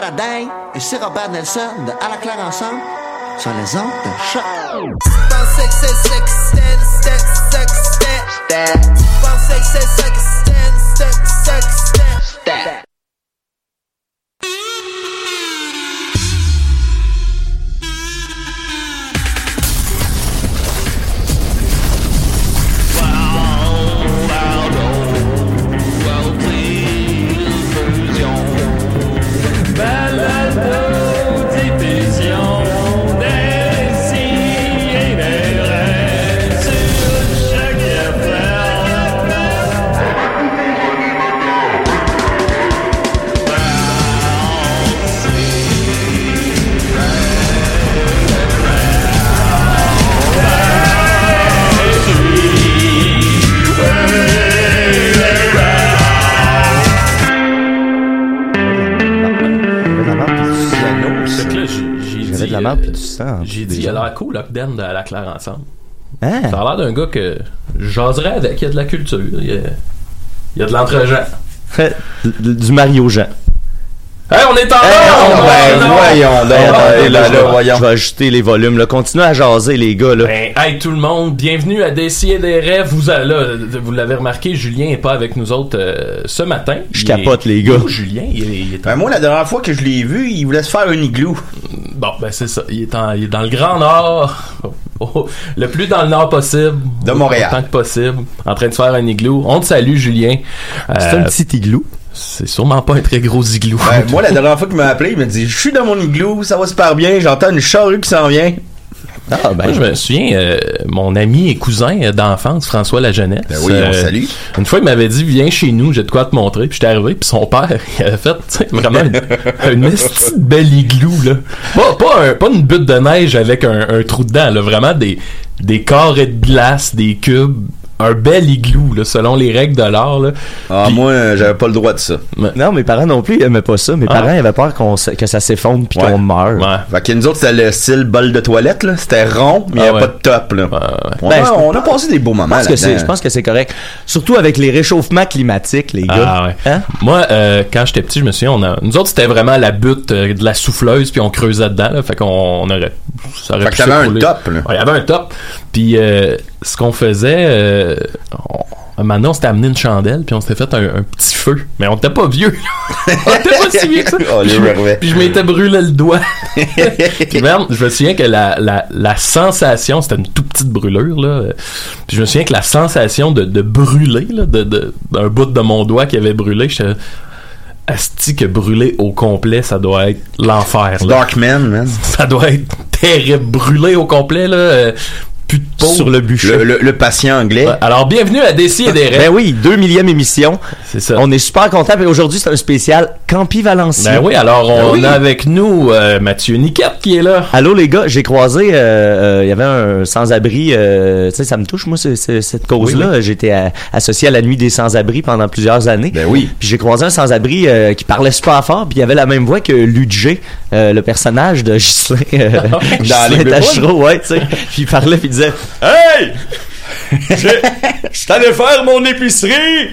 Day? Ici Robert Nelson de À la claire ensemble sur les ondes de choc. Marde puis du sang. J'ai dit, il a l'air cool, Lockdown de la Claire ensemble. Hein? Ça a l'air d'un gars que j'oserais avec. Il y a de la culture. Il y a, il y a de l'entre-gens. du Mario Jean. Hey, on est en Hey, ben, voyons, donc, là, là, voyons. Je vais ajuster les volumes, là. Continuez à jaser, les gars, là. Ben, hey tout le monde, bienvenue à Décider des rêves. Vous, a- là, vous l'avez remarqué, Julien est pas avec nous autres euh, ce matin. Je Il capote, est- les gars. Où, Julien, il est, il est Ben, moi, la dernière fois que je l'ai vu, il voulait se faire un igloo. Bon, ben c'est ça. Il est, en- il est dans le Grand Nord, Oh, le plus dans le Nord possible. De Montréal. Autant que possible, en train de se faire un igloo. On te salue, Julien. C'est Euh, un petit igloo. C'est sûrement pas un très gros igloo. Ben, moi, la dernière fois qu'il m'a appelé, il m'a dit Je suis dans mon igloo, ça va super bien, j'entends une charrue qui s'en vient. Ah, ben, Moi, je me souviens, euh, mon ami et cousin euh, d'enfance, François Lajeunesse. Ben oui, on euh, salue. Une fois, il m'avait dit, viens chez nous, j'ai de quoi te montrer. Puis j'étais arrivé, puis son père, il avait fait, vraiment une, de belle igloo, là. Pas, pas, un- pas une butte de neige avec un, un trou dedans, là. Vraiment des, des carrés de glace, des cubes. Un bel igloo, là, selon les règles de l'art, là. Ah, moi, j'avais pas le droit de ça. Non, mes parents non plus, ils aimaient pas ça. Mes Ah. parents, ils avaient peur qu'on se- que ça s'effondre puis Ouais. qu'on meure. Ouais. Fait que nous autres, c'était le style bol de toilette, là. C'était rond, mais il n'y Ah avait ouais. pas de top, là. Ouais, ouais. On, Ben, a, on a passé des beaux moments je pense que c'est correct. Surtout avec les réchauffements climatiques, les gars. Ah ouais. Hein? Moi, euh, quand j'étais petit, je me souviens, on a, nous autres, c'était vraiment la butte euh, de la souffleuse, puis on creusait dedans, là, fait qu'on on aurait, ça aurait Fait pu que t'avais un top, là. Ouais, il y avait un top. Puis euh, ce qu'on faisait, euh, on, un moment donné, on s'était amené une chandelle, puis on s'était fait un, un petit feu. Mais on était pas vieux. on était pas si vieux que ça. Oh, Puis je- merveilles. puis je m'étais brûlé le doigt. Puis même, je me souviens que la, la, la sensation, c'était une toute petite brûlure, là. Puis je me souviens que la sensation de, de brûler, là, de, de, d'un bout de mon doigt qui avait brûlé, j'étais. Asti que brûler au complet, ça doit être l'enfer. là. Darkman, man. Ça doit être terrible. Brûler au complet, là. euh, plus de peau. Sur le bûcher. Le, le- le patient anglais. Ouais, Alors, bienvenue à Décis et des Ben oui, deux millième émission. C'est ça. On est super content. Et aujourd'hui, c'est un spécial Campi Valencia. Ben oui, alors on Ben oui. a avec nous euh, Mathieu Niquette qui est là. Allô les gars, j'ai croisé, euh, euh, il y avait un sans-abri, tu sais, ça me touche moi ce- ce- cette cause-là. J'étais associé à la nuit des sans-abri pendant plusieurs années. Ben oui. Puis j'ai croisé un sans-abri qui parlait super fort, puis il avait la même voix que Ludger, le personnage de Ghislain, Dans Ghislain les Tachereau, ouais, tu sais. Puis il parlait, puis il disait Hey, je suis allé faire mon épicerie,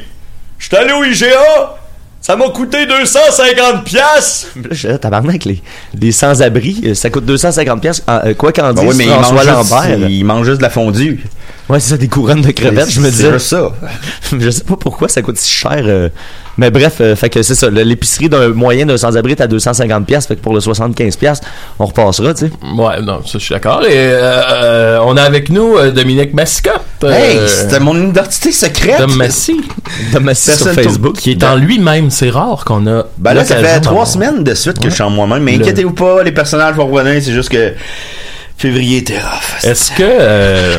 je suis allé au IGA. Ça m'a coûté 250 piastres. Là, je tabarnak, les, les sans-abri, euh, ça coûte 250 piastres. euh, quoi qu'en Ben dise oui, mais il François juste, Lambert. il mange juste de la fondue. Ouais, c'est ça, des couronnes de crevettes, je me C'est disais. juste ça. je sais pas pourquoi ça coûte si cher. euh, mais bref, euh, fait que c'est ça. le- L'épicerie d'un moyen d'un sans-abri est à 250 piastres, fait que pour le 75 piastres, on repassera, tu sais. Ouais, non, ça je suis d'accord. Et euh, euh, on a avec nous euh, Dominique Mascotte. euh, Hey, c'était mon identité secrète. Dom Massy, Dom Massy sur Personne Facebook. qui est en lui-même, c'est rare qu'on a. Ben là, ça fait trois d'avoir- semaines de suite que Ouais. je chante moi-même. Mais Le- inquiétez-vous pas, les personnages vont revenir. C'est juste que février était rough. Est-ce que euh,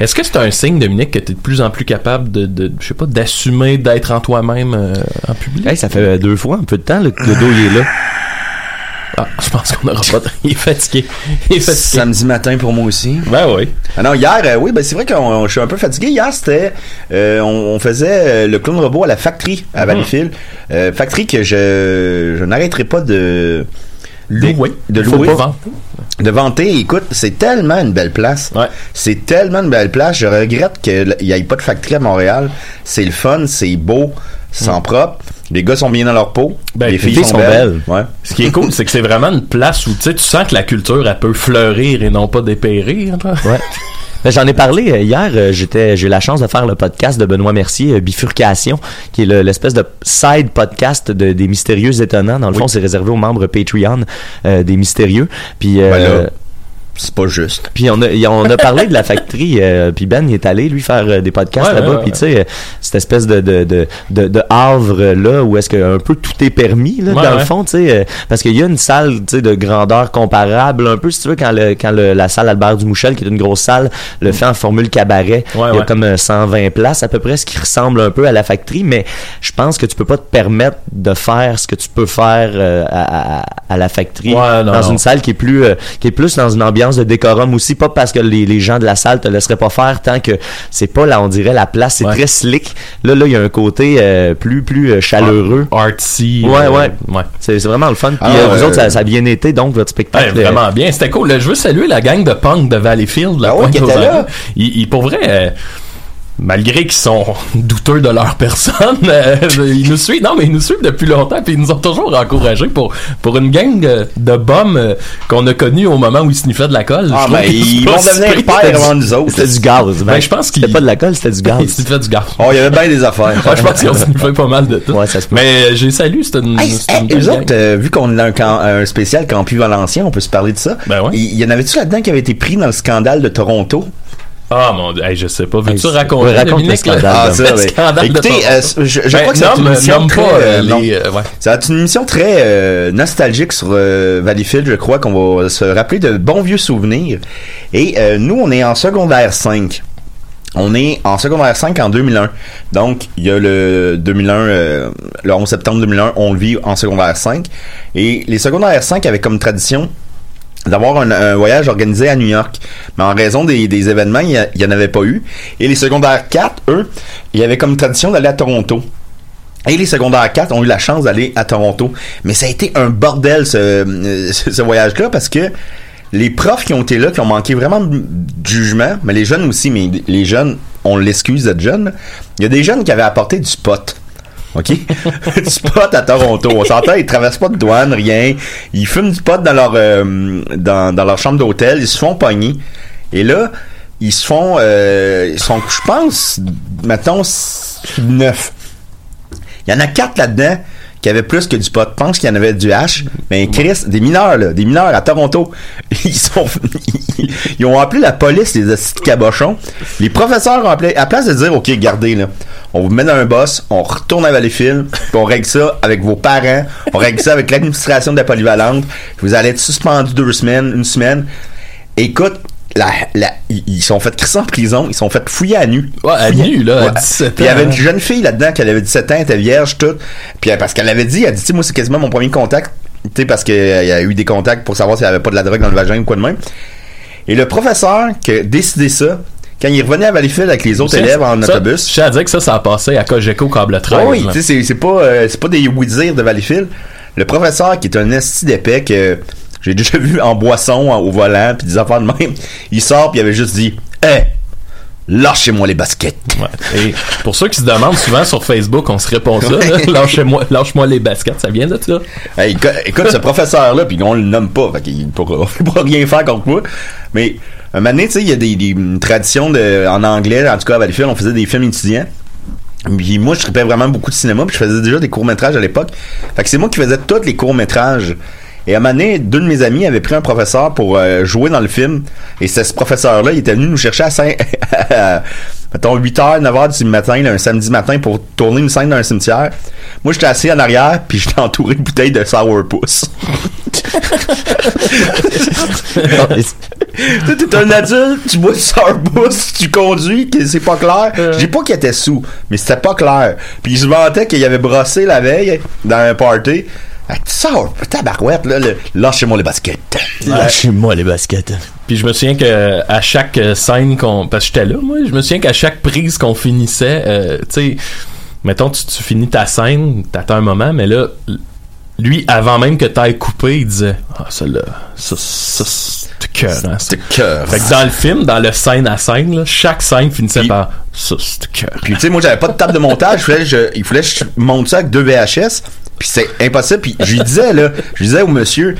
est-ce que c'est un signe, Dominique, que tu es de plus en plus capable de, de je sais pas, d'assumer d'être en toi-même euh, en public? Hey, ça fait euh, deux fois un peu de temps que le dos il est là. Ah, je pense qu'on aura pas. de- Il est fatigué. Il est fatigué. Samedi matin pour moi aussi. Ben oui. Ah non, hier, euh, oui, ben c'est vrai que je suis un peu fatigué. Hier, c'était, euh, on, on faisait le clown robot à la Factory à Valleyfield. Euh, factory que je, je n'arrêterai pas de Louer. de louer, vendre. de vanter. Écoute, c'est tellement une belle place. Ouais. C'est tellement une belle place. Je regrette qu'il n'y ait pas de factory à Montréal. C'est le fun, c'est beau, c'est Mm. propre. Les gars sont bien dans leur peau. Ben, les les filles filles sont, sont belles. belles. Ouais. Ce qui est cool, c'est que c'est vraiment une place où tu sens que la culture elle peut fleurir et non pas dépérir. Ouais. Ben, J'en ai parlé euh, hier. euh, J'étais, j'ai eu la chance de faire le podcast de Benoît Mercier, euh, Bifurcation, qui est le- l'espèce de side podcast de, des mystérieux étonnants. Dans le fond, c'est réservé aux membres Patreon euh, des mystérieux. Puis, euh, Ben c'est pas juste. puis on a, on a parlé de la factory. euh, puis Ben, il est allé lui faire euh, des podcasts Ouais, là-bas. ouais, ouais, puis tu sais, euh, cette espèce de de de de, de havre euh, là où est-ce que un peu tout est permis là, Ouais, dans le fond, tu sais, parce qu'il y a une salle, tu sais, de grandeur comparable un peu si tu veux quand le quand le- la salle Albert Dumouchel qui est une grosse salle le fait en formule cabaret. Ouais, il y a ouais. comme euh, 120 places à peu près, ce qui ressemble un peu à la factory, mais je pense que tu peux pas te permettre de faire ce que tu peux faire euh, à, à- à la factory Ouais, non, dans non. une salle qui est plus euh, qui est plus dans une ambiance de décorum aussi pas parce que les, les gens de la salle te laisseraient pas faire tant que c'est pas là on dirait la place c'est Ouais. très slick là là il y a un côté euh, plus plus euh, chaleureux Artsy. Ouais, euh, ouais. ouais. c'est c'est vraiment le fun puis Ah, euh, vous euh, autres ça, ça a bien été donc votre Ouais, spectacle euh, vraiment bien, c'était cool. Je veux saluer la gang de punk de Valleyfield, la Ah ouais, qui était là. Ils, ils, pour vrai, euh, malgré qu'ils sont douteux de leur personne, euh, ils nous suivent. Non, mais ils nous suivent depuis longtemps, puis ils nous ont toujours encouragés pour pour une gang de, de bums euh, qu'on a connus au moment où ils sniffaient de la colle. Ah, ben, ils vont devenir pères avant nous autres. c'était du gaz Ben, je pense qu'ils- c'était pas de la colle c'était du gaz Ils sniffaient du gaz. Oh, il y avait bien des affaires. Ouais, je pense qu'ils ont sniffé pas mal de tout. Ouais, ça se peut. Mais euh, j'ai salué, c'était une, Hey, une autres, euh, vu qu'on a un, camp- un spécial Campus Valencien, on peut se parler de ça. Ben ouais. Il y, en avait-tu là-dedans qui avait été pris dans le scandale de Toronto? Ah mon dieu, hey, je sais pas. Veux-tu Hey, c'est- raconter ouais, raconte le scandale. Ah, Le ça, ouais. scandale de Écoutez, Toronto. euh, je, je Ben, crois que c'est une émission très, pas euh, euh, non. les, euh, ouais. Ça va être une émission très euh, nostalgique sur euh, Valleyfield, je crois qu'on va se rappeler de bons vieux souvenirs. Et euh, nous, on est en secondaire 5. On est en secondaire 5 en 2001. Donc, il y a le 2001, euh, le 11 septembre 2001, on le vit en secondaire 5. Et les secondaires 5 avaient comme tradition d'avoir un, voyage organisé à New York. Mais en raison des, événements, il n'y en avait pas eu. Et les secondaires 4, eux, il y avait comme tradition d'aller à Toronto. Et les secondaires 4 ont eu la chance d'aller à Toronto. Mais ça a été un bordel, ce, euh, ce, voyage-là, parce que les profs qui ont été là, qui ont manqué vraiment de jugement, mais les jeunes aussi, mais les jeunes, on l'excuse d'être jeunes. Il y a des jeunes qui avaient apporté du pot. OK? du pot à Toronto. On s'entend, ils traversent pas de douane, rien. Ils fument du pot dans leur, euh, dans, dans leur chambre d'hôtel. Ils se font pogner. Et là, ils se font, euh, ils sont, je pense, mettons, neuf. Il y en a quatre là-dedans qui avaient plus que du pot. Je pense qu'il y en avait du H. Mais Chris, des mineurs, là, des mineurs à Toronto, ils sont, ils ont appelé la police, les de cabochons. Les professeurs ont appelé, à place de dire, OK, gardez, là, on vous met dans un boss, on retourne à Valleyfield, puis on règle ça avec vos parents, on règle ça avec l'administration de la polyvalente, vous allez être suspendu deux semaines, une semaine. Écoute, la, la, ils sont fait crisser en prison, ils sont fait fouiller à nu. Ouais, à Fouiller- nu, là, à Ouais. 17 Puis il y avait ans. une jeune fille là-dedans qui avait 17 ans, elle était vierge, tout. Puis euh, parce qu'elle avait dit, elle dit, moi, c'est quasiment mon premier contact. Tu sais, parce qu'il y a eu des contacts pour savoir s'il n'y avait pas de la drogue dans le vagin ou quoi de même. Et le professeur qui a décidé ça, quand il revenait à Valleyfield avec les autres élèves en ça, autobus. Je tiens à dire que ça, ça a passé à Cogeco Câble 13. Ah oui, tu sais, c'est- pas, euh, pas des Wizards de Valleyfield. Le professeur, qui est un esti d'épais que j'ai déjà vu en boisson, en- au volant, puis des affaires de même, il sort, puis il avait juste dit « Hé, lâchez-moi les baskets. Ouais. Et pour ceux qui se demandent souvent sur Facebook, on se répond ça. là, Lâchez-moi, lâche-moi les baskets. Ça vient de ça. Hey, écoute, écoute, ce professeur-là, puis on le nomme pas, fait qu'il pourra, pourra rien faire contre moi. Mais un moment donné, tu sais, il y a des, des traditions de, en anglais, en tout cas à Valleyfield, on faisait des films étudiants. Puis moi, je tripais vraiment beaucoup de cinéma, puis je faisais déjà des courts-métrages à l'époque. Fait que c'est moi qui faisais tous les courts-métrages. Et à un moment donné, deux de mes amis avaient pris un professeur pour euh, jouer dans le film. Et c'est ce professeur-là, il était venu nous chercher à 5, à, mettons, 8h, 9h du matin, là, un samedi matin, pour tourner une scène dans un cimetière. Moi, j'étais assis en arrière, puis j'étais entouré de bouteilles de sourpuss. Tu t'es un adulte, tu bois du sourpuss, tu conduis, que c'est pas clair. Je dis pas qu'il était sous, mais c'était pas clair. Puis il se vantait qu'il avait brossé la veille dans un party. Ah, Sour, tabarouette, là, le- lâchez-moi les baskets. Lâchez-moi les baskets. Puis je me souviens que à chaque euh, scène qu'on parce que j'étais là moi, je me souviens qu'à chaque prise qu'on finissait euh, tu sais mettons tu, tu finis ta scène, t'attends un moment mais là lui avant même que t'ailles couper, il disait ah celle-là ça ça c'est cœur hein, ça. C'était cœur. Fait que dans le film, dans le scène à scène, là, chaque scène finissait par ça c'est cœur. Puis tu sais, moi j'avais pas de table de montage, il fallait, je, il fallait que je monte ça avec deux VHS. Puis c'est impossible. Puis je lui disais là, je disais au monsieur,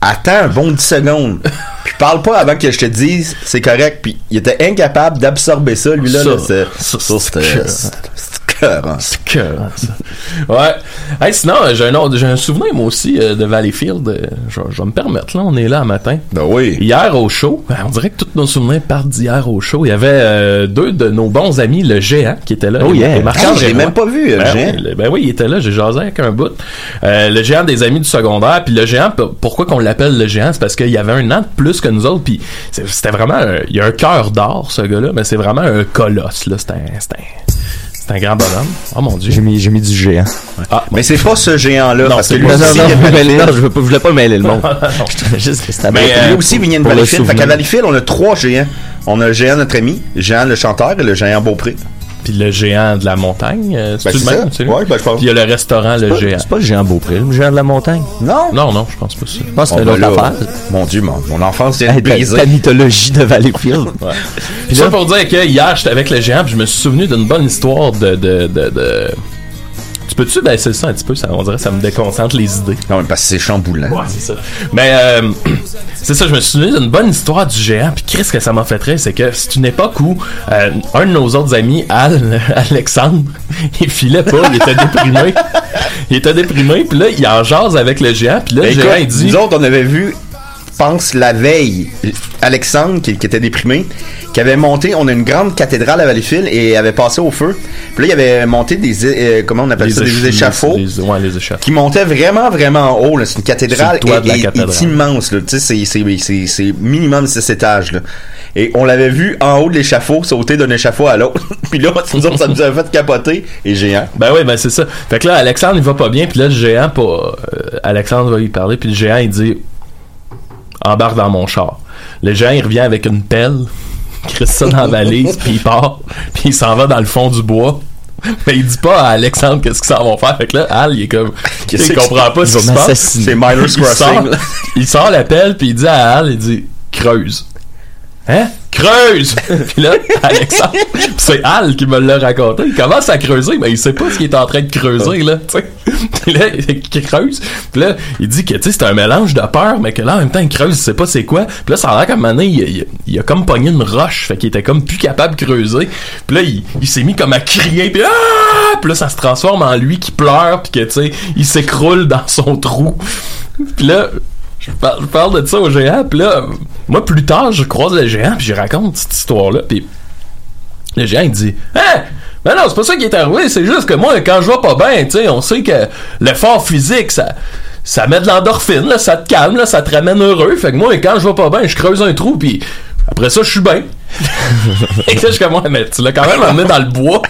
attends un bon 10 secondes. Puis parle pas avant que je te dise c'est correct. Puis il était incapable d'absorber ça, lui là. Là, c'était cœur. c'était hein. C'est cœur, ça. Ouais. Hey, sinon, euh, j'ai un autre, j'ai un souvenir, moi aussi, euh, de Valleyfield. Euh, Je, je vais me permettre, là. On est là un matin. Ben oui. Hier au show, ben, on dirait que tous nos souvenirs partent d'hier au show. Il y avait euh, deux de nos bons amis, le géant, qui était là. Oh yeah. et Marc-André Ah, je l'ai Roy. même pas vu, le ben géant. Oui, le- ben oui, il était là. J'ai jasé avec un bout. Euh, le géant des amis du secondaire. Puis le géant, pourquoi qu'on l'appelle le géant? C'est parce qu'il y avait un an de plus que nous autres. Puis c'était vraiment... un- il y a un cœur d'or, ce gars-là. Mais c'est vraiment un colosse, là. C'est un... C'est un... Grand bonhomme. Oh mon dieu. J'ai mis, j'ai mis du géant. Ah, Mais c'est pas ce géant-là. Non, parce c'est que lui pas Non, non, aussi, non, il y a je, veux non, je, pas, je voulais pas mêler le monde. Juste, c'était Mais, bien. euh, Lui aussi, il vient de Valleyfield. Fait qu'à. Valleyfield, on a trois géants. On a le géant notre ami, Jean le chanteur et le géant Beaupré. Puis le géant de la montagne, euh, c'est Ben, le ça. même, lui? Ouais, ben, je pense. Puis il y a le restaurant Le Pas- Géant. C'est pas le géant Beaupré, le géant de la montagne? Non. Non, non, je pense pas ça. Je pense que Oh, c'est ben affaire. Mon Dieu, mon, mon enfance vient Hey, de ta, mythologie de Valleyfield. Puis ça pour dire que hier, j'étais avec le géant, puis je me suis souvenu d'une bonne histoire de... de, de, de- Tu peux-tu baisser ça un petit peu? Ça, on dirait que ça me déconcentre les idées. Non, mais parce que c'est chamboulant. Ouais, c'est ça. Mais euh, c'est ça, je me suis souvenu d'une bonne histoire du géant. Puis qu'est-ce que ça m'a fait rire, c'est que c'est une époque où euh, un de nos autres amis, Al, Alexandre, il filait pas, il était déprimé. Il était déprimé, puis là, il en jase avec le géant, puis là, le Écoute, géant, il dit... nous autres, on avait vu, pense, la veille, Alexandre, qui, qui était déprimé, qui avait monté, on a une grande cathédrale à Valleyfield et avait passé au feu. Puis là, il avait monté des, euh, comment on appelle ça, des éch- échafauds. les- ouais, les échafauds. qui montaient vraiment, vraiment haut. là. C'est une cathédrale et- et- cathédrale. est immense. là. Tu sais, c'est- minimum 6 étages. Là. Et on l'avait vu en haut de l'échafaud, sauter d'un échafaud à l'autre. Puis là, nous autres, ça nous a fait capoter. Et géant. Ben oui, ben c'est ça. Fait que là, Alexandre, il va pas bien, puis là, le géant, pas, euh, Alexandre va lui parler, puis le géant, il dit embarque dans mon char. Le géant, il revient avec une pelle, il crisse ça dans la valise, puis il part, puis il s'en va dans le fond du bois. Mais il dit pas à Alexandre qu'est-ce qu'ils s'en vont faire. Fait que là, Al, il est comme, Qu'est-ce il comprend pas ce qui se passe. C'est Miller's Il sort, Crossing. il sort la pelle, puis il dit à Al, il dit creuse. Hein? Creuse! Puis là, Alexandre, c'est Al qui me l'a raconté. Il commence à creuser, mais il sait pas ce qu'il est en train de creuser, là, tu sais. Puis là, il creuse. Puis là, il dit que, tu sais, c'est un mélange de peur, mais que là, en même temps, il creuse, il sait pas c'est quoi. Puis là, ça a l'air qu'à un il, il- il a comme pogné une roche, fait qu'il était comme plus capable de creuser. Puis là, il, il s'est mis comme à crier, puis ah! Puis là, ça se transforme en lui qui pleure, puis que, tu sais, il s'écroule dans son trou. Puis là, je parle, de ça au géant, puis là, moi, plus tard, je croise le géant, puis je raconte cette histoire-là, puis le géant, il dit « Hein? Ben non, c'est pas ça qui est arrivé, c'est juste que moi, quand je vais pas bien, tu sais, on sait que l'effort physique, ça... Ça met de l'endorphine, ça te calme, ça te ramène heureux. Fait que moi, quand je vais pas bien, je creuse un trou, puis après ça, je suis bien. Et là, je suis comme, ouais, mais tu l'as quand même emmené dans le bois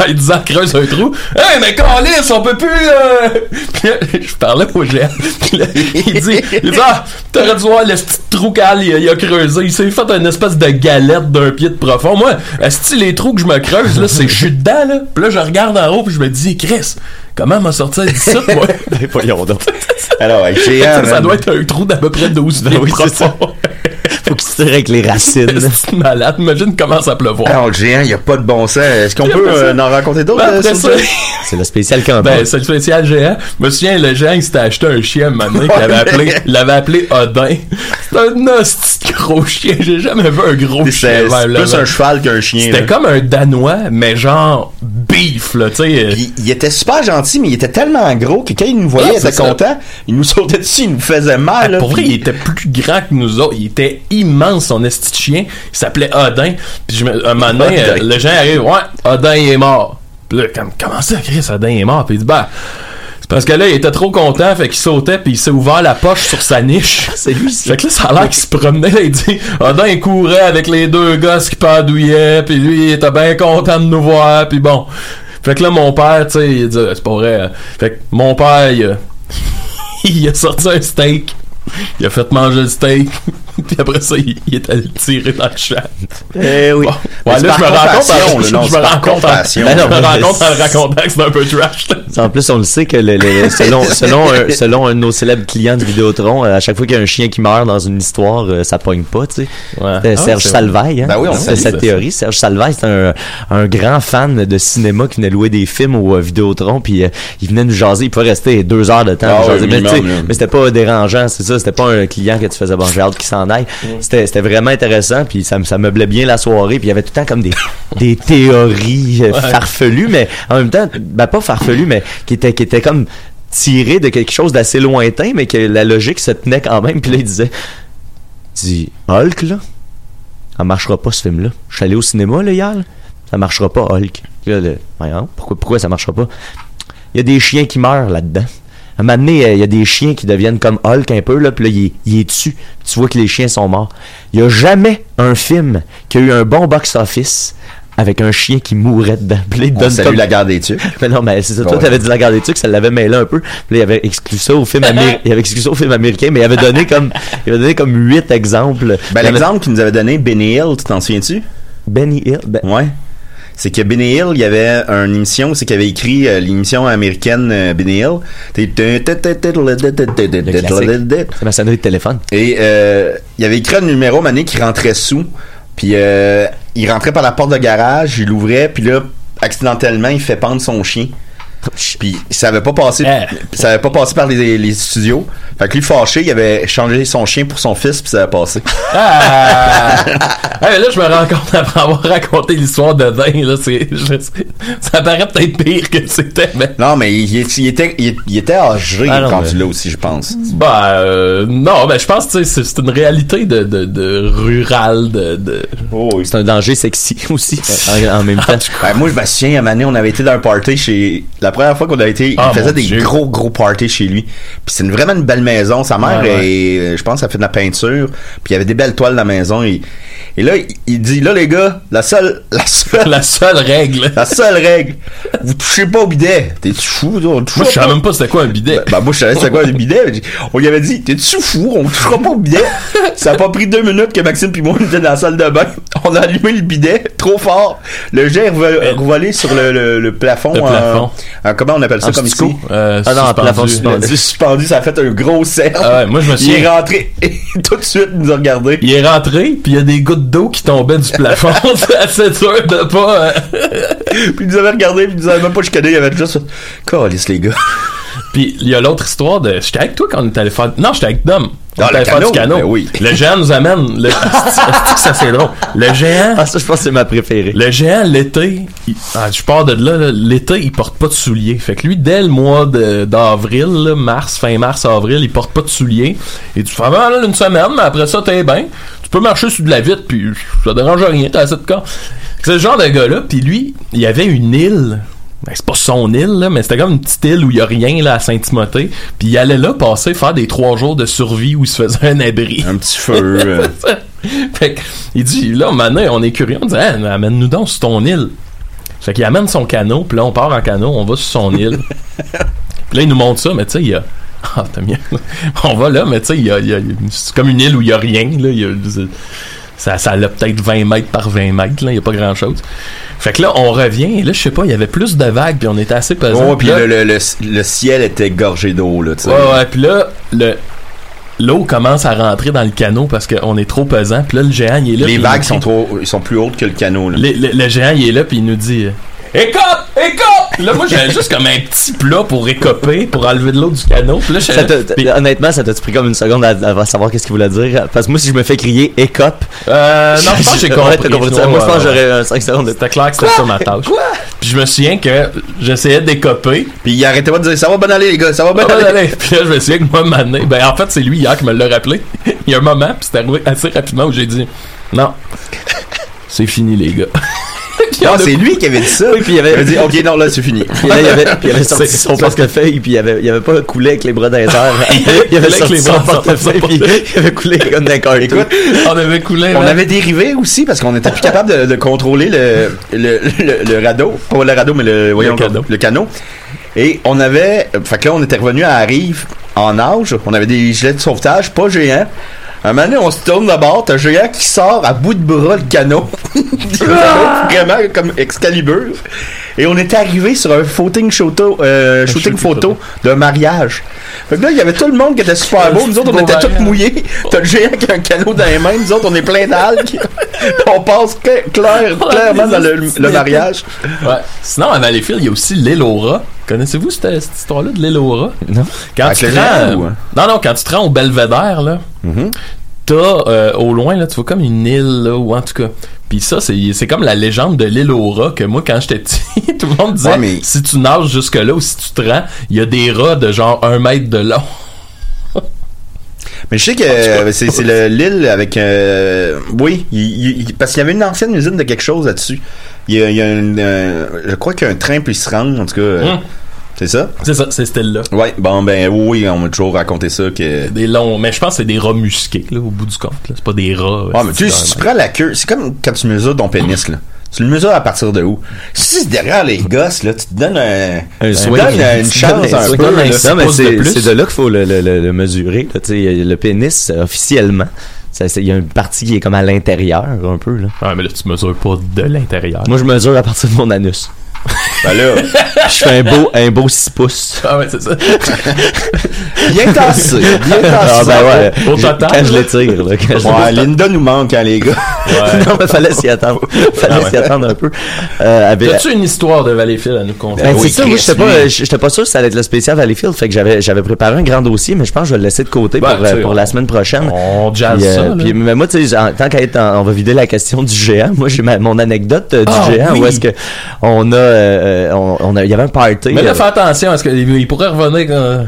en lui disant creuse un trou. Hey, mais Calis, on peut plus. euh! Puis là, je parlais au. Puis là, il dit, il dit, ah, t'aurais dû voir le petit trou qu'Al il, a- il a creusé. Il s'est fait une espèce de galette d'un pied de profond. Moi, est les trous que je me creuse, là, c'est je suis dedans, là? Puis là, je regarde en haut, puis je me dis, Chris, comment m'a sorti ça, moi? Ben, voyons donc. Alors, avec géant, ça, doit être un trou d'à peu près 12 pieds oui, c'est profond. Faut qu'il se tire avec les racines. C'est malade. Imagine comment ça pleuvoir. Alors, le géant, il n'y a pas de bon sens. Est-ce qu'on peut euh, en raconter d'autres? Ben, euh, C'est le spécial camping. ben, c'est le spécial géant. Je me souviens, le géant, il s'était acheté un chien maintenant qu'il avait appelé, il l'avait appelé Odin. C'est un hostie de gros chien. J'ai jamais vu un gros chien. C'est plus là. un cheval qu'un chien. C'était comme un Danois, mais genre beef, là, tu sais. Il, il était super gentil, mais il était tellement gros que quand il nous voyait, Ah, il était ça. content. Il nous sautait dessus, il nous faisait mal. là, Pour vrai, il était plus grand que nous autres. Il était immense, son esti de chien. Il s'appelait Odin. Puis je me, un moment donné, euh, le géant arrive, ouais, Odin il est mort. Puis là, comme, comment ça, Chris, Odin est mort? Puis il dit, bah, c'est parce que là, il était trop content, fait qu'il sautait, puis il s'est ouvert la poche sur sa niche. C'est lui. Fait que là, ça a l'air qu'il se promenait, là, il dit, Odin il courait avec les deux gosses qui padouillaient, puis lui, il était bien content de nous voir, puis bon. Fait que là, mon père, tu sais, il dit, c'est pas vrai. hein. Fait que mon père, il a, il a sorti un steak. Il a fait manger le steak. puis après ça, il, il est allé tirer dans le chat. Eh oui. Bon. Ouais, là, je me rends compte, je, me rends compte, en- le racontant que c'est un peu trash. En plus, on le sait que le- le- selon, selon, un, selon un de nos célèbres clients du Vidéotron, euh, à chaque fois qu'il y a un chien qui meurt dans une histoire, euh, ça pogne pas, tu sais. Ouais. Euh, Ah, Serge Salvaille, hein? Ben oui, on c'est salue cette ça. théorie. Serge Salvaille, c'est un, un grand fan de cinéma qui venait louer des films au euh, Vidéotron, puis euh, il venait nous jaser. Il pouvait rester deux heures de temps à Ah jaser. Mais, c'était pas dérangeant, c'est ça. C'était pas un client que tu faisais bon, j'ai hâte qu'il s'en C'était, c'était vraiment intéressant, puis ça, ça meublait bien la soirée, puis il y avait tout le temps comme des, des théories euh, farfelues, mais en même temps, ben pas farfelues, mais qui étaient, qui étaient comme tirées de quelque chose d'assez lointain, mais que la logique se tenait quand même. Puis là, il disait, dit Hulk là, ça marchera pas ce film-là. Je suis allé au cinéma là hier, là. ça marchera pas Hulk. Là, le, pourquoi, pourquoi ça marchera pas? Il y a des chiens qui meurent là-dedans. À un moment donné, euh, il y a des chiens qui deviennent comme Hulk un peu, là, puis là, il est, il est dessus. Tu vois que les chiens sont morts. Il y a jamais un film qui a eu un bon box-office avec un chien qui mourait dedans. Puis là, il comme- la garde des tucs. mais non, mais c'est ça. Toi, Ouais. t'avais dit la garde des trucs, ça l'avait mêlé un peu. Puis là, il avait exclu ça au film américain. il avait exclu ça au film américain, mais il avait donné comme, il avait donné comme huit exemples. Ben, avait- l'exemple qu'il nous avait donné, Benny Hill, tu t'en souviens-tu? Benny Hill. Ben, Ouais. C'est que Benny Hill, il y avait une émission, c'est qu'il avait écrit euh, l'émission américaine euh, Benny Hill. c'est ma sonnerie de téléphone. Et euh, il avait écrit un numéro mané qui rentrait sous. Puis euh, il rentrait par la porte de garage, il l'ouvrait, puis là, accidentellement, il fait pendre son chien. Puis ça avait pas passé, Eh. ça avait pas passé par les, les studios. Fait que lui fâché, il avait changé son chien pour son fils, puis ça a passé. Ah! Hey, là, je me rends compte après avoir raconté l'histoire de Dain, là, c'est, ça paraît peut-être pire que c'était, mais. Non, mais il, il- il était, il, il était âgé Ah non, rendu mais- là aussi, je pense. Ben, euh, non, ben, je pense que tu sais, c'est, une réalité de, de, de rural, de, de... Oh, oui. C'est un danger sexy aussi, en, en même temps. Ben, moi, je me souviens, à un moment donné, on avait été dans un party chez. La première fois qu'on a été, Ah, il faisait mon des Dieu. gros, gros parties chez lui. Puis c'est vraiment une belle maison. Sa mère, Ouais, ouais. est- euh, je pense, elle fait de la peinture. Puis il y avait des belles toiles dans la maison. Et, et là, il, il dit, là, les gars, la seule, la seule, La seule règle. la seule règle, vous touchez pas au bidet. T'es-tu fou, toi? On Moi, je savais même pas c'était quoi un bidet. Ben, moi, je savais c'était quoi le bidet. On lui avait dit, t'es-tu fou? On touchera pas au bidet. Ça a pas pris deux minutes que Maxime puis moi, on était dans la salle de bain. On a allumé le bidet. trop fort. Le jet est revol- revolé sur le, le, le plafond. Le plafond. en- comment on appelle ça En comme ici? Euh, Ah non, en suspendu. plafond suspendu. Suspendu, ça a fait un gros cercle. Ah ouais, moi, je me Il souviens. est rentré et tout de suite il nous a regardé. Il est rentré, puis il y a des gouttes d'eau qui tombaient du plafond. C'est dur de pas. euh, Puis il nous avait regardé, puis il nous avait même pas chicané, il avait juste Calice, les gars. Puis il y a l'autre histoire de. J'étais avec toi quand on est allé faire. Non, j'étais avec Dom. On Ah, le faire du canot, canot. ben oui. Le géant nous amène. Le... Ça c'est drôle. Le géant. Ah, ça, je pense que c'est ma préférée. Le géant, l'été, il- ah, je pars de là, l'été, il porte pas de souliers. Fait que lui, dès le mois d'avril, mars, fin mars, avril, il porte pas de souliers. Et tu fais, ah, là, une semaine, mais après ça, t'es bien. Tu peux marcher sur de la vitre, puis ça dérange rien, t'as assez de corps. C'est le genre de gars-là, puis lui, il y avait une île. Ben, c'est pas son île, là, mais c'était comme une petite île où il y a rien, là, à Saint-Timothée. Puis il allait là passer, faire des trois jours de survie où il se faisait un abri. Un petit feu. euh. fait que, il dit, là, maintenant, on est curieux. On dit, Hey, amène-nous donc sur ton île. Fait qu'il amène son canot, puis là, on part en canot, on va sur son île. puis là, il nous montre ça, mais tu sais, il y a. Ah, t'as bien. on va là, mais tu sais, il y a, il y a- c'est comme une île où il y a rien, là. Il y a- ça, ça a peut-être 20 mètres par 20 mètres, là. Il y a pas grand chose. Fait que là, on revient, et là, je sais pas, il y avait plus de vagues, puis on était assez pesant. Oh, puis le, le, le, le ciel était gorgé d'eau, là, tu sais. Ouais, ouais, puis là, le. L'eau commence à rentrer dans le canot parce qu'on est trop pesant. Puis là, le géant, il est là. Les vagues sont trop, ils sont plus hautes que le canot, là. le, le- le géant, il est là, puis il nous dit Écope! Écope! Là, moi, j'avais juste comme un petit plat pour écoper, pour enlever de l'eau du canot. Puis là, Ça t'a- puis- honnêtement, ça t'a pris comme une seconde à, à savoir qu'est-ce qu'il voulait dire? Parce que moi, si je me fais crier écope. Euh, non, je pense que j'ai compris. Ouais, t'as compris ça. Ouais, Moi, je pense que ouais, j'aurais un 5 secondes de C'était clair que c'était ça ma tâche. Puis je me souvian que j'essayais d'écoper. Puis il arrêtait pas de dire ça va bien aller, les gars, ça va bien aller. Puis là, je me souviens que moi, maintenant, ben en fait, c'est lui hier qui me l'a rappelé. Il y a un moment, puis c'est arrivé assez rapidement où j'ai dit Non, c'est fini, les gars. Puis on a- c'est lui qui avait dit ça. Oui, puis il avait- Il avait dit, ok, non, là, c'est fini. Puis là, il avait, puis il avait sorti son portefeuille, puis il avait, il avait pas coulé avec les bras airs. Il avait sorti son portefeuille, puis il avait coulé comme d'un. Écoute, on avait coulé. on avait dérivé aussi parce qu'on était plus capable de, de contrôler le, le, le, le radeau. Pas le radeau, mais le, voyons, le canot. Et on avait, fait que là, on était revenu à la rive en nage. On avait des gilets de sauvetage, pas géants. Un moment donné, on se tourne de bord, t'as un géant qui sort à bout de bras le canot. Le canot, vraiment comme Excalibur. Et on était arrivé sur un footing photo, euh, shooting shooting photo d'un mariage. Fait que là, il y avait tout le monde qui était super beau. Nous autres, on était tous mouillés. T'as le géant qui a un canot dans les mains. Nous autres, on est plein d'algues. on passe cla- clair- clairement dans le, le mariage. Ouais. Sinon, à Valleyfield, il y a aussi l'île aux rats. Connaissez-vous cette, cette histoire-là de l'île aux rats? Non. Quand Avec tu te rends, ou, hein? Non, non, quand tu te rends au belvédère, là, Mhm. t'as euh, au loin, là, tu vois comme une île, là, ou en tout cas. Puis ça, c'est c'est comme la légende de l'île aux rats que moi, quand j'étais petit, tout le monde disait Ouais, mais- si tu nages jusque-là ou si tu te rends, il y a des rats de genre un mètre de long. Mais je sais que euh, c'est c'est le- l'île avec... euh, oui, il- il- parce qu'il y avait une ancienne usine de quelque chose là-dessus. Il y a, il y a une, euh, je crois qu'il y a un train puis il se rend, en tout cas. euh, Hum. C'est ça? C'est ça, c'est île-là. Ouais, bon, ben oui, on m'a toujours raconté ça que... Des longs, mais je pense que c'est des rats musqués, là, au bout du compte. là. C'est pas des rats. Ouais, mais tu sais, si tu prends la queue, c'est comme quand tu mesures ton pénis, là. Tu le mesures à partir de où? Si c'est derrière les gosses, là, tu te donnes un, Un tu swing. donnes une Tu chance donnes un swing. peu, là. Non, mais de c'est plus. c'est de là qu'il faut le, le- le- le mesurer. Là, tu sais, le pénis, euh, officiellement, ça, c'est- il y a une partie qui est comme à l'intérieur, un peu. Là. Ouais, mais là, tu mesures pas de l'intérieur. Moi, je mesure à partir de mon anus. Ben là, Je fais un beau, un beau 6 pouces. Ah ouais, c'est ça. bien tassé, bien tassé. Ah, ben ouais. Au Je- total, Quand je là. Quand je Ouais, Linda nous manque, hein, les gars. non, mais fallait s'y attendre. Fallait Ah ouais. s'y attendre un peu. Euh, avec- As-tu une histoire de Valleyfield à nous conter? Ben, oui, c'est ça, moi, Chris, j'étais pas, lui. j'étais pas sûr que ça allait être le spécial Valleyfield, fait que j'avais, j'avais préparé un grand dossier, mais je pense que je vais le laisser de côté Ben, pour, euh, pour on- la semaine prochaine. On jazz Puis, euh, ça, puis, mais moi, tu sais, tant qu'à être en- on va vider la question du géant. Moi, j'ai ma- mon anecdote euh, du Ah, géant oui. où est-ce que on a, on, on a, il y avait un party. Mais là, euh, fais attention, parce qu'il il pourrait revenir euh,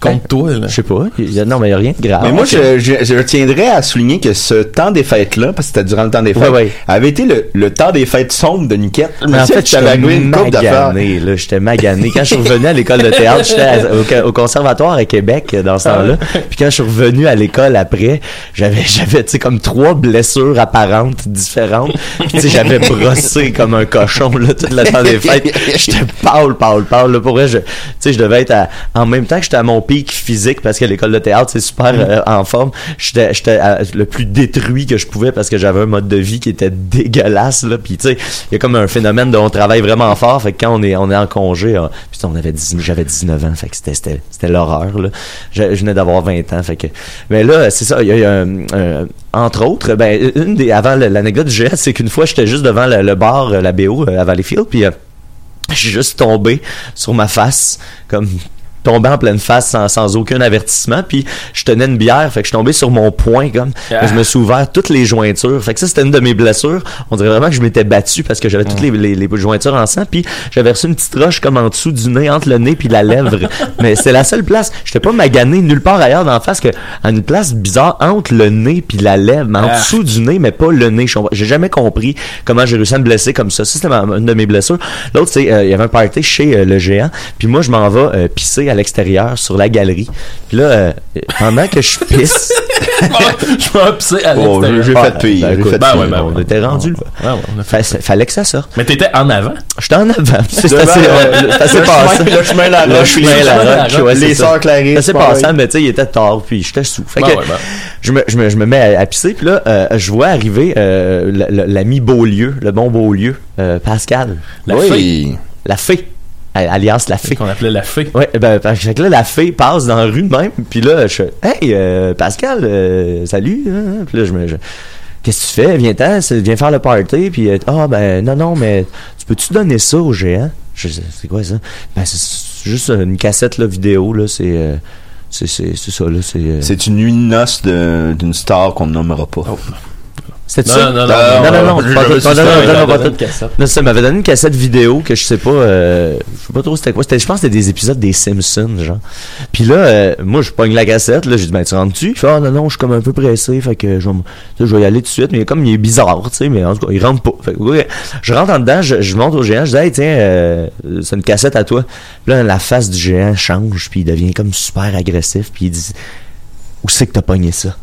contre toi, là. je sais pas. il y a- non, mais il y a rien de grave. Mais moi, je, je, je tiendrais à souligner que ce temps des fêtes-là, parce que c'était durant le temps des fêtes, Ouais, ouais. avait été le, le temps des fêtes sombres de Niquette. Je me Mais en souviens fait, que j'étais une d'affaires. magané, là. J'étais magané. Quand je suis revenu à l'école de théâtre, j'étais à- au, au conservatoire à Québec euh, dans ce temps-là. Puis quand je suis revenu à l'école après, j'avais, j'avais, tu sais, comme trois blessures apparentes différentes. Puis, tu sais, j'avais brossé comme un cochon, là, tout le temps des fêtes. J'étais pâle, pâle, pâle, là. Pour vrai, je, tu sais, je devais être à, en même temps que j'étais à mon pic peak physique parce que l'école de théâtre c'est super euh, en forme. J'étais euh, le plus détruit que je pouvais parce que j'avais un mode de vie qui était dégueulasse là. Puis tu sais, il y a comme un phénomène de on travaille vraiment fort. Fait que quand on est on est en congé, euh, putain, on avait 10 j'avais 19 ans. Fait que c'était c'était l'horreur là. Je, je venais d'avoir 20 ans. Fait que mais là c'est ça. Il y a, il y a un- un- entre autres, ben une des avant l'anecdote du géant, c'est qu'une fois j'étais juste devant le, le bar la BO à Valleyfield puis euh, j'ai juste tombé sur ma face comme tombé en pleine face sans, sans aucun avertissement. Puis je tenais une bière fait que je suis tombé sur mon poing comme. Ah. je me suis ouvert toutes les jointures. Fait que ça c'était une de mes blessures. On dirait vraiment que je m'étais battu parce que j'avais toutes les, les, les jointures en sang. Puis j'avais reçu une petite roche comme en dessous du nez entre le nez puis la lèvre. Mais c'est la seule place. J'étais pas magané nulle part ailleurs dans la face que à une place bizarre entre le nez puis la lèvre mais en Ah. dessous du nez mais pas le nez. Je j'ai jamais compris comment j'ai réussi à me blesser comme ça. Ça c'était une de mes blessures. L'autre c'est euh, il y avait un party chez euh, le géant. Puis moi je m'en vais euh, pisser à l'extérieur sur la galerie puis là euh, pendant que je pisse je m'en pisser à Oh, l'extérieur. j'ai Ah, fait pire. ben, j'ai écoute, fait ben ouais, ben on était rendu là Ouais, ouais, on a fait- Fa- fallait que ça sorte Mais t'étais en avant? j'étais en avant c'est assez, euh, c'est assez le passant chemin- le chemin La le Roche, chemin les- la roche les c'est ça. sœurs Clarisse, ça s'est pareil. passant mais tu sais il était tard puis j'étais sous fait Ben que ben. je me, je me, je me mets à, à pisser, puis là, euh, je vois arriver euh, l'ami Beaulieu, le bon Beaulieu, euh, Pascal, La oui. fée. la fée, alias la C'est fée. qu'on appelait la fée. Ouais, ben, parce que là, la fée passe dans la rue de même, puis là, je fais, hey, euh, Pascal, euh, salut, hein? puis là, je me, je- qu'est-ce que tu fais, viens-t'en, viens faire le party, puis euh, ah, ben, non, non, mais tu peux-tu donner ça au géant? Je c'est quoi ça? Ben, c'est juste une cassette, là, vidéo, là, c'est, euh, c'est, ça, là, c'est, euh, C'est une nuit de noces d'une star qu'on ne nommera pas. c'était Non, ça? non, non, non, non, non, non, non, ça m'avait donné une cassette vidéo que je sais pas, euh, je sais pas trop c'était quoi. Je pense que c'était des épisodes des Simpsons, genre. Puis là, euh, moi, je pogne la cassette, là, j'ai dit, ben, tu rentres-tu? Il fait, ah, non, non, je suis comme un peu pressé, fait que je vais, je vais y aller tout de suite, mais comme il est bizarre, tu sais, mais en tout cas, il rentre pas. Fait que, ouais, je rentre en dedans, je, je monte au géant, je dis, hey, tiens, euh, c'est une cassette à toi. Puis là, la face du géant change, puis il devient comme super agressif, puis il dit, où c'est que t'as pogné ça?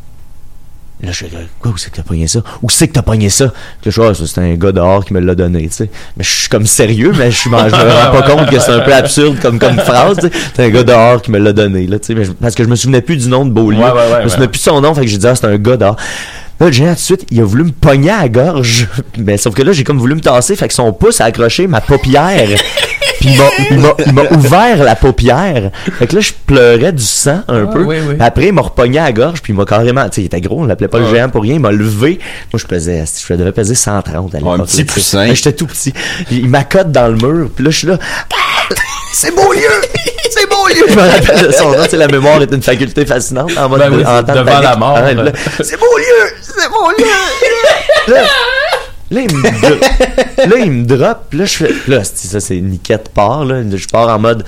Là, je quoi, où c'est que t'as pogné ça? Où c'est que t'as pogné ça? Là, je c'est un gars dehors qui me l'a donné, tu sais. Mais je suis comme sérieux, mais je, suis- je me rends pas compte que c'est un peu absurde comme, comme phrase, tu sais. C'est un gars dehors qui me l'a donné, là, tu sais. Parce que je me souvenais plus du nom de Beaulieu. Ouais, ouais, ouais, je me souvenais plus de son nom, fait que j'ai dit, ah, c'est un gars dehors. Là, le géant, tout de suite, il a voulu me pogner à la gorge. Mais sauf que là, j'ai comme voulu me tasser, fait que son pouce a accroché ma paupière. Puis il m'a- ouvert la paupière. Fait que là, je pleurais du sang un peu. oui, oui. Puis Après, il m'a repogné à la gorge, puis il m'a carrément. Tu sais, il était gros, on l'appelait pas le Ouais. géant pour rien. Il m'a levé. Moi, je pesais, je devais peser 130 à l'époque. un petit poussin. Mais J'étais tout petit. Il, il m'accote dans le mur, puis là, je suis là. Ah! C'est beau lieu! C'est beau lieu! Je me rappelle de son nom, tu sais, la mémoire est une faculté fascinante en mode Ben oui, en temps de devant panique. la mort, Ah, C'est beau lieu! C'est beau lieu! là, là, il me drop, là, il me drop, là, je fais, là, c'est- ça, c'est niquette part, là, je pars en mode,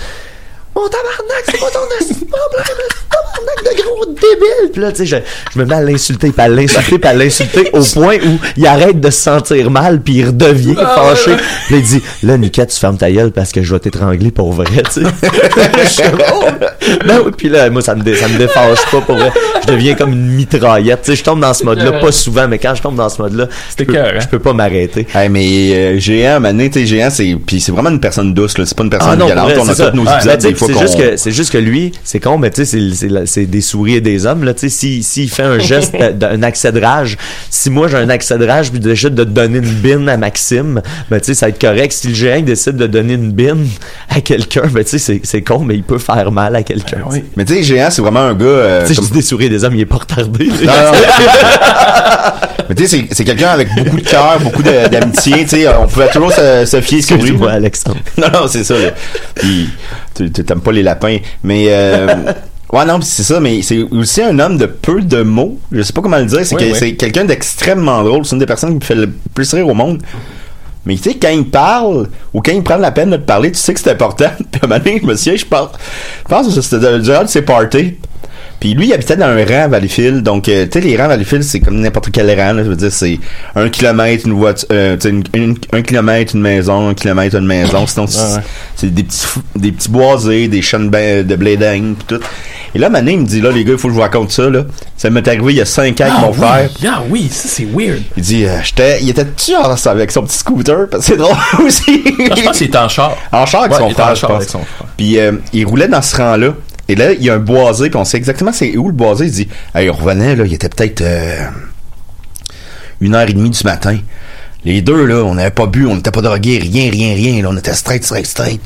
mon tabarnak, c'est pas ton problème, tabarnak de gros débile. Puis là, tu sais, je, je me mets à l'insulter, puis à l'insulter, puis à l'insulter au point où il arrête de se sentir mal, puis il redevient fâché. Puis là, il dit, là, Niquette, tu fermes ta gueule parce que je vais t'étrangler pour vrai, tu sais. Je suis comme, oh! Ben oui, puis là, moi, ça me, dé- ça me défâche pas pour vrai. Je deviens comme une mitraillette, tu sais. Je tombe dans ce mode-là, pas souvent, mais quand je tombe dans ce mode-là, je peux, hein? je peux pas m'arrêter. Hey, mais euh, géant, maintenant, tu sais, géant, c'est puis c'est vraiment une personne douce, là. C'est pas une personne Ah non, violente. vrai, on a tous nos épisodes des fois qu'on. juste que c'est juste que lui, c'est con, mais tu sais, c'est- c'est la- c'est des souris et des hommes là. Tu sais, si s'il fait un geste d'un accès de rage, si moi j'ai un accès de rage puis décide de donner une bine à Maxime, ben tu sais, ça va être correct. Si le géant décide de donner une bine à quelqu'un, ben tu sais, c'est- c'est con, mais il peut faire mal à quelqu'un. sais. Mais tu sais, géant, c'est vraiment un gars. euh, Tu sais, je comme- dis des souris et des hommes, il est pas retardé. Non, non. Mais tu sais, c'est- c'est quelqu'un avec beaucoup de cœur, beaucoup de- d'amitié. Tu sais, on pouvait toujours se, se fier sur lui. Excuse-moi, Alexandre. Non, non, c'est ça. Là. Puis, tu t'aimes pas les lapins. Mais, euh, ouais, non, c'est ça. Mais c'est aussi un homme de peu de mots. Je sais pas comment le dire. C'est Oui, que oui. c'est quelqu'un d'extrêmement drôle. C'est une des personnes qui me fait le plus rire au monde. Mais tu sais, quand il parle, ou quand il prend la peine de te parler, tu sais que c'est important. Puis à un moment donné, je me souviens, je pense, je pense que c'était durant de ses parties. Puis lui, il habitait dans un rang à Valleyfield. Donc, euh, tu sais, les rangs à Valleyfield, c'est comme n'importe quel rang. Là, je veux dire, c'est un kilomètre, une voiture, euh, une- une- un kilomètre, une maison, un kilomètre, une maison. Sinon, c'est ouais. des petits, des petits boisés, des chaînes ba- de blé d'Inde, pis tout. Et là, Mané, il me dit, là, les gars, il faut que je vous raconte ça, là. Ça m'est arrivé il y a 5 ans avec mon frère. Ah oui, ça c'est weird. Il dit, euh, j'étais, il était-tu en- avec son petit scooter? Parce que c'est drôle aussi. Ah, je pense qu'il était en char. En char avec Ouais, son frère, en je char pense. avec son frère. Puis euh, il roulait dans ce rang-là. Et là, il y a un boisé, puis on sait exactement c'est où le boisé. Il dit, hey, on revenait, là, il était peut-être euh, une heure et demie du matin. Les deux, là, on n'avait pas bu, on n'était pas drogués, rien, rien, rien. Là, on était straight, straight, straight.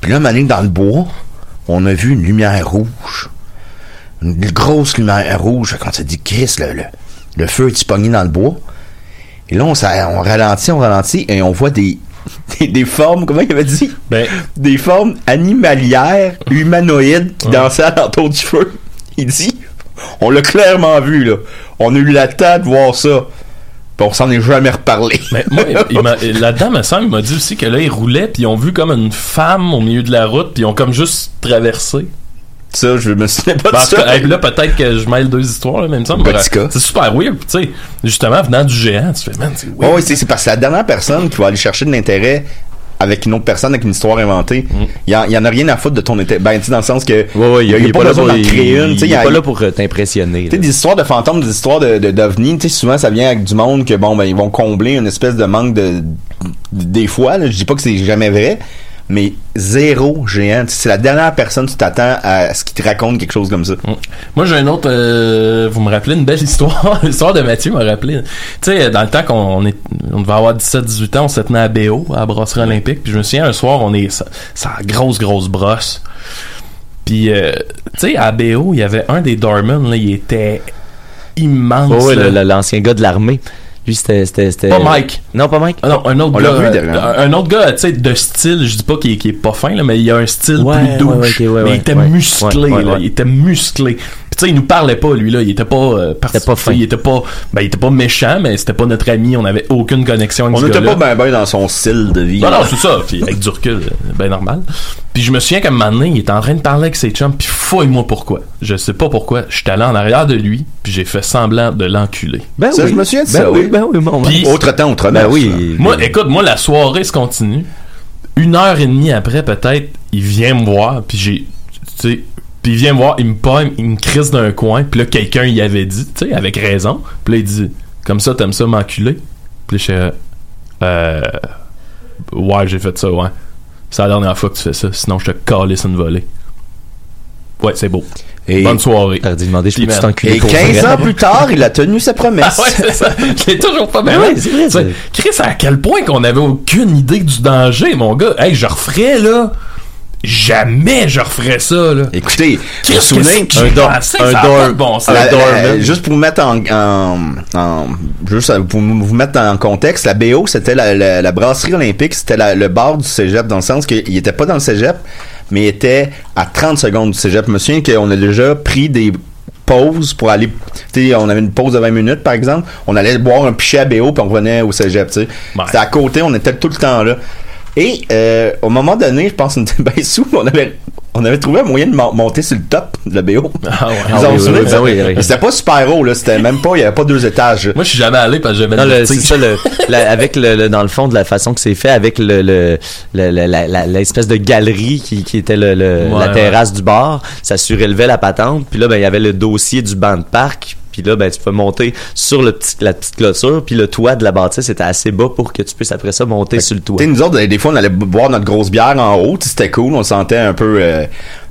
Puis là, mané dans le bois, on a vu une lumière rouge. Une grosse lumière rouge. Quand on s'est dit, Chris, le, feu est pogné dans le bois? Et là, on ralentit, on ralentit, et on voit des, des, des formes, comment il avait dit? Ben, Des formes animalières, humanoïdes, qui dansaient alentour du feu. Il dit, on l'a clairement vu, là. On a eu la tête de voir ça. Puis on s'en est jamais reparlé. Mais moi, il m'a- là-dedans, ma soeur, il m'a dit aussi que là, ils roulaient, puis ils ont vu comme une femme au milieu de la route, puis ils ont comme juste traversé. Ça, je me souviens pas Ben, en de ça. hey, là, peut-être que je mêle deux histoires, là, mais il me semble. Petit bref, cas. C'est super weird, tu sais. Justement, venant du géant, tu fais, man, c'est Ouais, weird. ouais, c'est c'est parce que la dernière personne qui va aller chercher de l'intérêt avec une autre personne, avec une histoire inventée, il y, en- y en a rien à foutre de ton intérêt. Ben, tu sais, dans le sens que. Ouais, ouais, il y a, il y a pas, là besoin d'en créer une. Tu il sais, est il y a- pas là pour euh, t'impressionner. Tu sais, des histoires de fantômes, des histoires de, tu sais, souvent ça vient avec du monde que bon, ben, ils vont combler une espèce de manque de, des fois, là, je dis pas que c'est jamais vrai, mais zéro géant. C'est la dernière personne que tu t'attends à ce qu'il te raconte quelque chose comme ça. Moi, j'ai un autre. euh, vous me rappelez une belle histoire. L'histoire de Mathieu m'a rappelé. Tu sais, dans le temps qu'on on est, on devait avoir 17-18 ans, on se tenait à BO, à la brasserie olympique. Puis je me souviens, un soir, on est. Ça, ça a grosse, grosse brosse. Puis, euh, tu sais, à BO, il y avait un des Dorman, là, il était immense. Le- l'ancien gars de l'armée. Lui, c'était. c'était- c'était- Pas Mike. Non, pas Mike? Ah non, un autre On l'a gars. vu, euh, derrière. un, autre gars, tu sais, de style, je dis pas qu'il est, qu'il est pas fin, là, mais il a un style Ouais, plus douche. ouais, ouais, mais ouais, il était ouais. musclé, Ouais, ouais, là. ouais. Il était musclé. Tu sais, il nous parlait pas, lui, là. Il était pas, euh, parti- C'était pas fin. Il était pas, ben, il était pas méchant, mais c'était pas notre ami. On avait aucune connexion avec On n'était pas ben ben dans son style de vie. Non, non, c'est ça. Puis avec du recul, ben normal. Puis je me souviens qu'à un moment donné, il était en train de parler avec ses chums, puis fouille-moi pourquoi. Je sais pas pourquoi. J'étais allé en arrière de lui, puis j'ai fait semblant de l'enculer. Ben Ça, oui. je me souviens de ben ça, oui. oui. Ben oui, mon Puis- Autre temps, autre Ben oui. Moi, écoute, moi, la soirée se continue. Une heure et demie après, peut-être, il vient me voir, puis j'ai, tu sais, puis il vient me voir, il me pogne, il me crisse d'un coin, puis là, quelqu'un y avait dit, tu sais, avec raison. Puis là, il dit, comme ça, t'aimes ça m'enculer? Puis je suis, euh, ouais, j'ai fait ça, ouais. C'est la dernière fois que tu fais ça, sinon je te calisse une volée. Ouais, c'est beau. Et, Bonne soirée. T'aurais dû demander, je t'enculer et pour 15 vrai? ans plus tard, il a tenu sa Ah promesse. ouais, c'est ça. Je l'ai toujours pas Ben mal. ouais, c'est vrai, ça. Chris, à quel point qu'on avait aucune idée du danger, mon gars? Hey, je referais, là. Jamais je referais ça, là. Écoutez, vous vous souvenez, un Ça a dor- pas de bon sens. un La- la- Dorman. juste pour vous mettre en, en, en- juste pour vous mettre en contexte, la BO c'était la, la, la brasserie olympique, c'était le bar du cégep dans le sens qu'il était pas dans le cégep, mais il était à 30 secondes du cégep. Je me souviens qu'on a déjà pris des pauses pour aller, tu sais, on avait une pause de 20 minutes par exemple, on allait boire un pichet à BO puis on revenait au cégep, tu sais. Ouais. C'était à côté, on était tout le temps là. Et euh, au moment donné, je pense qu'on était bien sous, on avait on avait trouvé un moyen de mon- monter sur le top de la BO. Ah ouais. Vous en oui, oui, oui, oui. C'était pas super haut, là. C'était même pas, il y avait pas deux étages. Moi, je suis jamais allé parce que j'avais Non, le c'est ça, le, la- avec le, le- dans le fond de la façon que c'est fait, avec le, le, le- le- la- la- l'espèce de galerie qui, qui était le, le- Ouais, la terrasse du bar, ça surélevait la patente. Puis là, ben il y avait le dossier du banc de parc. Puis là, ben tu peux monter sur le petit, la petite clôture. Puis le toit de la bâtisse était assez bas pour que tu puisses après ça monter sur le toit. Nous autres, des fois, on allait boire notre grosse bière en haut. C'était cool. On se sentait un peu... euh,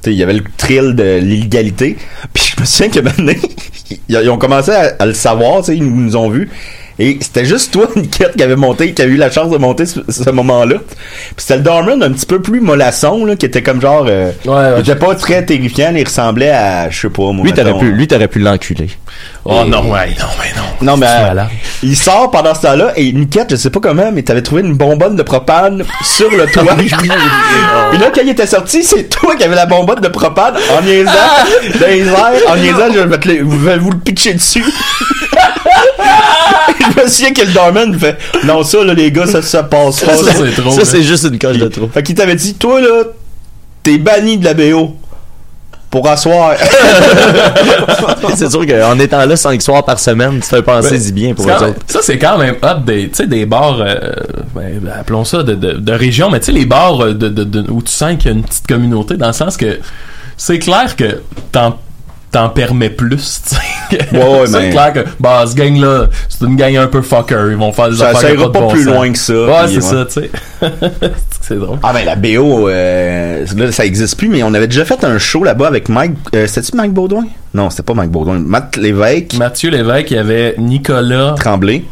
il y avait le thrill de l'illégalité. Puis je me souviens que maintenant, ils ont commencé à, à le savoir. tu sais, Ils nous nous ont vus. Et c'était juste toi, Niquette, qui avait monté, qui a eu la chance de monter ce, ce moment-là. Puis c'était le Dorman un petit peu plus mollasson, là, qui était comme genre... euh, Ouais, ouais. il était pas très terrifiant. Il ressemblait à, je sais pas, moi, Lui, t'aurais pu, lui, t'aurais pu l'enculer. Oh non, ouais, non, mais non. Non, mais euh, il sort pendant ce temps-là et Niquette, je sais pas comment, mais t'avais trouvé une bonbonne de propane sur le toit. Puis là, quand il était sorti, c'est toi qui avais la bonbonne de propane en niaisant dans les airs, en niaisant, je vais, te le- je vais vous le pitcher dessus. Je me souviens que le Dorman il fait Non, ça, là, les gars, ça, ça passe pas. Ça, c'est trop. Ça, là. c'est juste une coche de trop. Fait qu'il t'avait dit Toi, là, t'es banni de la BO pour asseoir. c'est sûr qu'en étant là cinq soirs par semaine, tu fais penser Ouais. du bien pour eux même- autres. Ça, c'est quand même hot des, tu sais, des bars, euh, ben, appelons ça de, de, de région, mais tu sais, les bars euh, de, de, de- où tu sens qu'il y a une petite communauté, dans le sens que c'est clair que t'en, t'en permets plus, tu sais. ouais, c'est mais- clair que, bah, ce gang-là, c'est une gang un peu fucker. Ils vont faire des Ça- affaires ça ira pas plus sens. loin que ça, Ouais, c'est ouais. ça, tu sais. c'est drôle. Ah ben la BO, euh, là, ça existe plus, mais on avait déjà fait un show là-bas avec Mike. Euh, C'était-tu Mike Baudouin? Non, c'était pas Mike Baudouin. Matt Lévesque. Mathieu Lévesque, il y avait Nicolas Tremblay.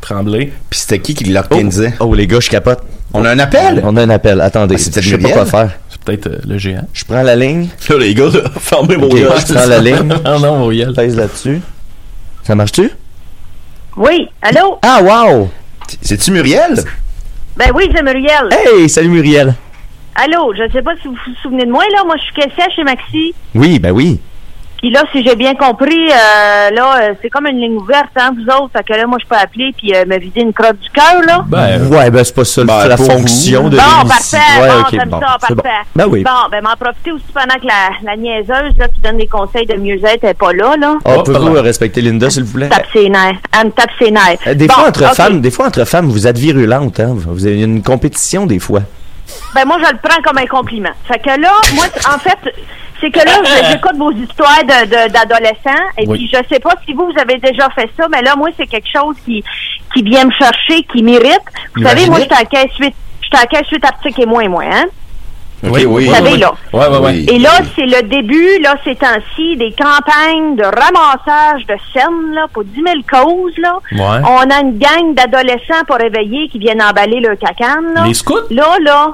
Tremblay. Puis c'était qui qui l'organisait? Oh, les gars, je capote. On a un appel? On a un appel. Attendez. Ah, je sais pas quoi faire. C'est peut-être euh, le géant. Je prends la ligne. Là, les gars, là, fermez vos Ok, gueules. je prends la ligne. non, non, Muriel. Pèse là-dessus. Ça marche-tu? Oui, allô? Ah, wow! C'est-tu Muriel? Ben oui, c'est Muriel. Hey, salut Muriel. Allô, je ne sais pas si vous vous souvenez de moi, là. Moi, je suis caissière chez Maxi. Oui, ben oui. Puis là, si j'ai bien compris, euh, là, euh, c'est comme une ligne ouverte, hein, vous autres. Fait que là, moi, je peux appeler puis euh, me vider une crotte du cœur, là. Ben, ouais, ben c'est pas ça ben, la fonction vous. de Bon, parfait. Ouais, bon, bon, ça, parfait. bon. Ben oui. Bon, ben, m'en profiter aussi pendant que la, la niaiseuse, là, qui donne des conseils de mieux-être, est pas là, là. Oh, Oh, pouvez-vous pardon. respecter Linda, s'il vous plaît? Tape ses nerfs. Elle me tape ses nerfs. Des Bon, fois, entre femmes, des fois, entre femmes, vous êtes virulente, hein? Vous avez une compétition, des fois. Ben moi, je le prends comme un compliment. Fait que là, moi, en fait, c'est que là, je- j'écoute vos histoires de- de- d'adolescents, et Oui. puis je sais pas si vous, vous avez déjà fait ça, mais là, moi, c'est quelque chose qui, qui vient me chercher, qui m'irrite. Vous savez, moi, j'étais à caisse 8, j'étais à caisse 8 articles et moins, moi, hein? Ok, oui. Vous savez, là. Ouais, ouais. Oui. Et là, c'est le début, là, ces temps-ci, des campagnes de ramassage de scènes, là, pour 10 000 causes, là. Ouais. On a une gang d'adolescents pour réveiller qui viennent emballer leur cacane, là. Les scouts? Là, là,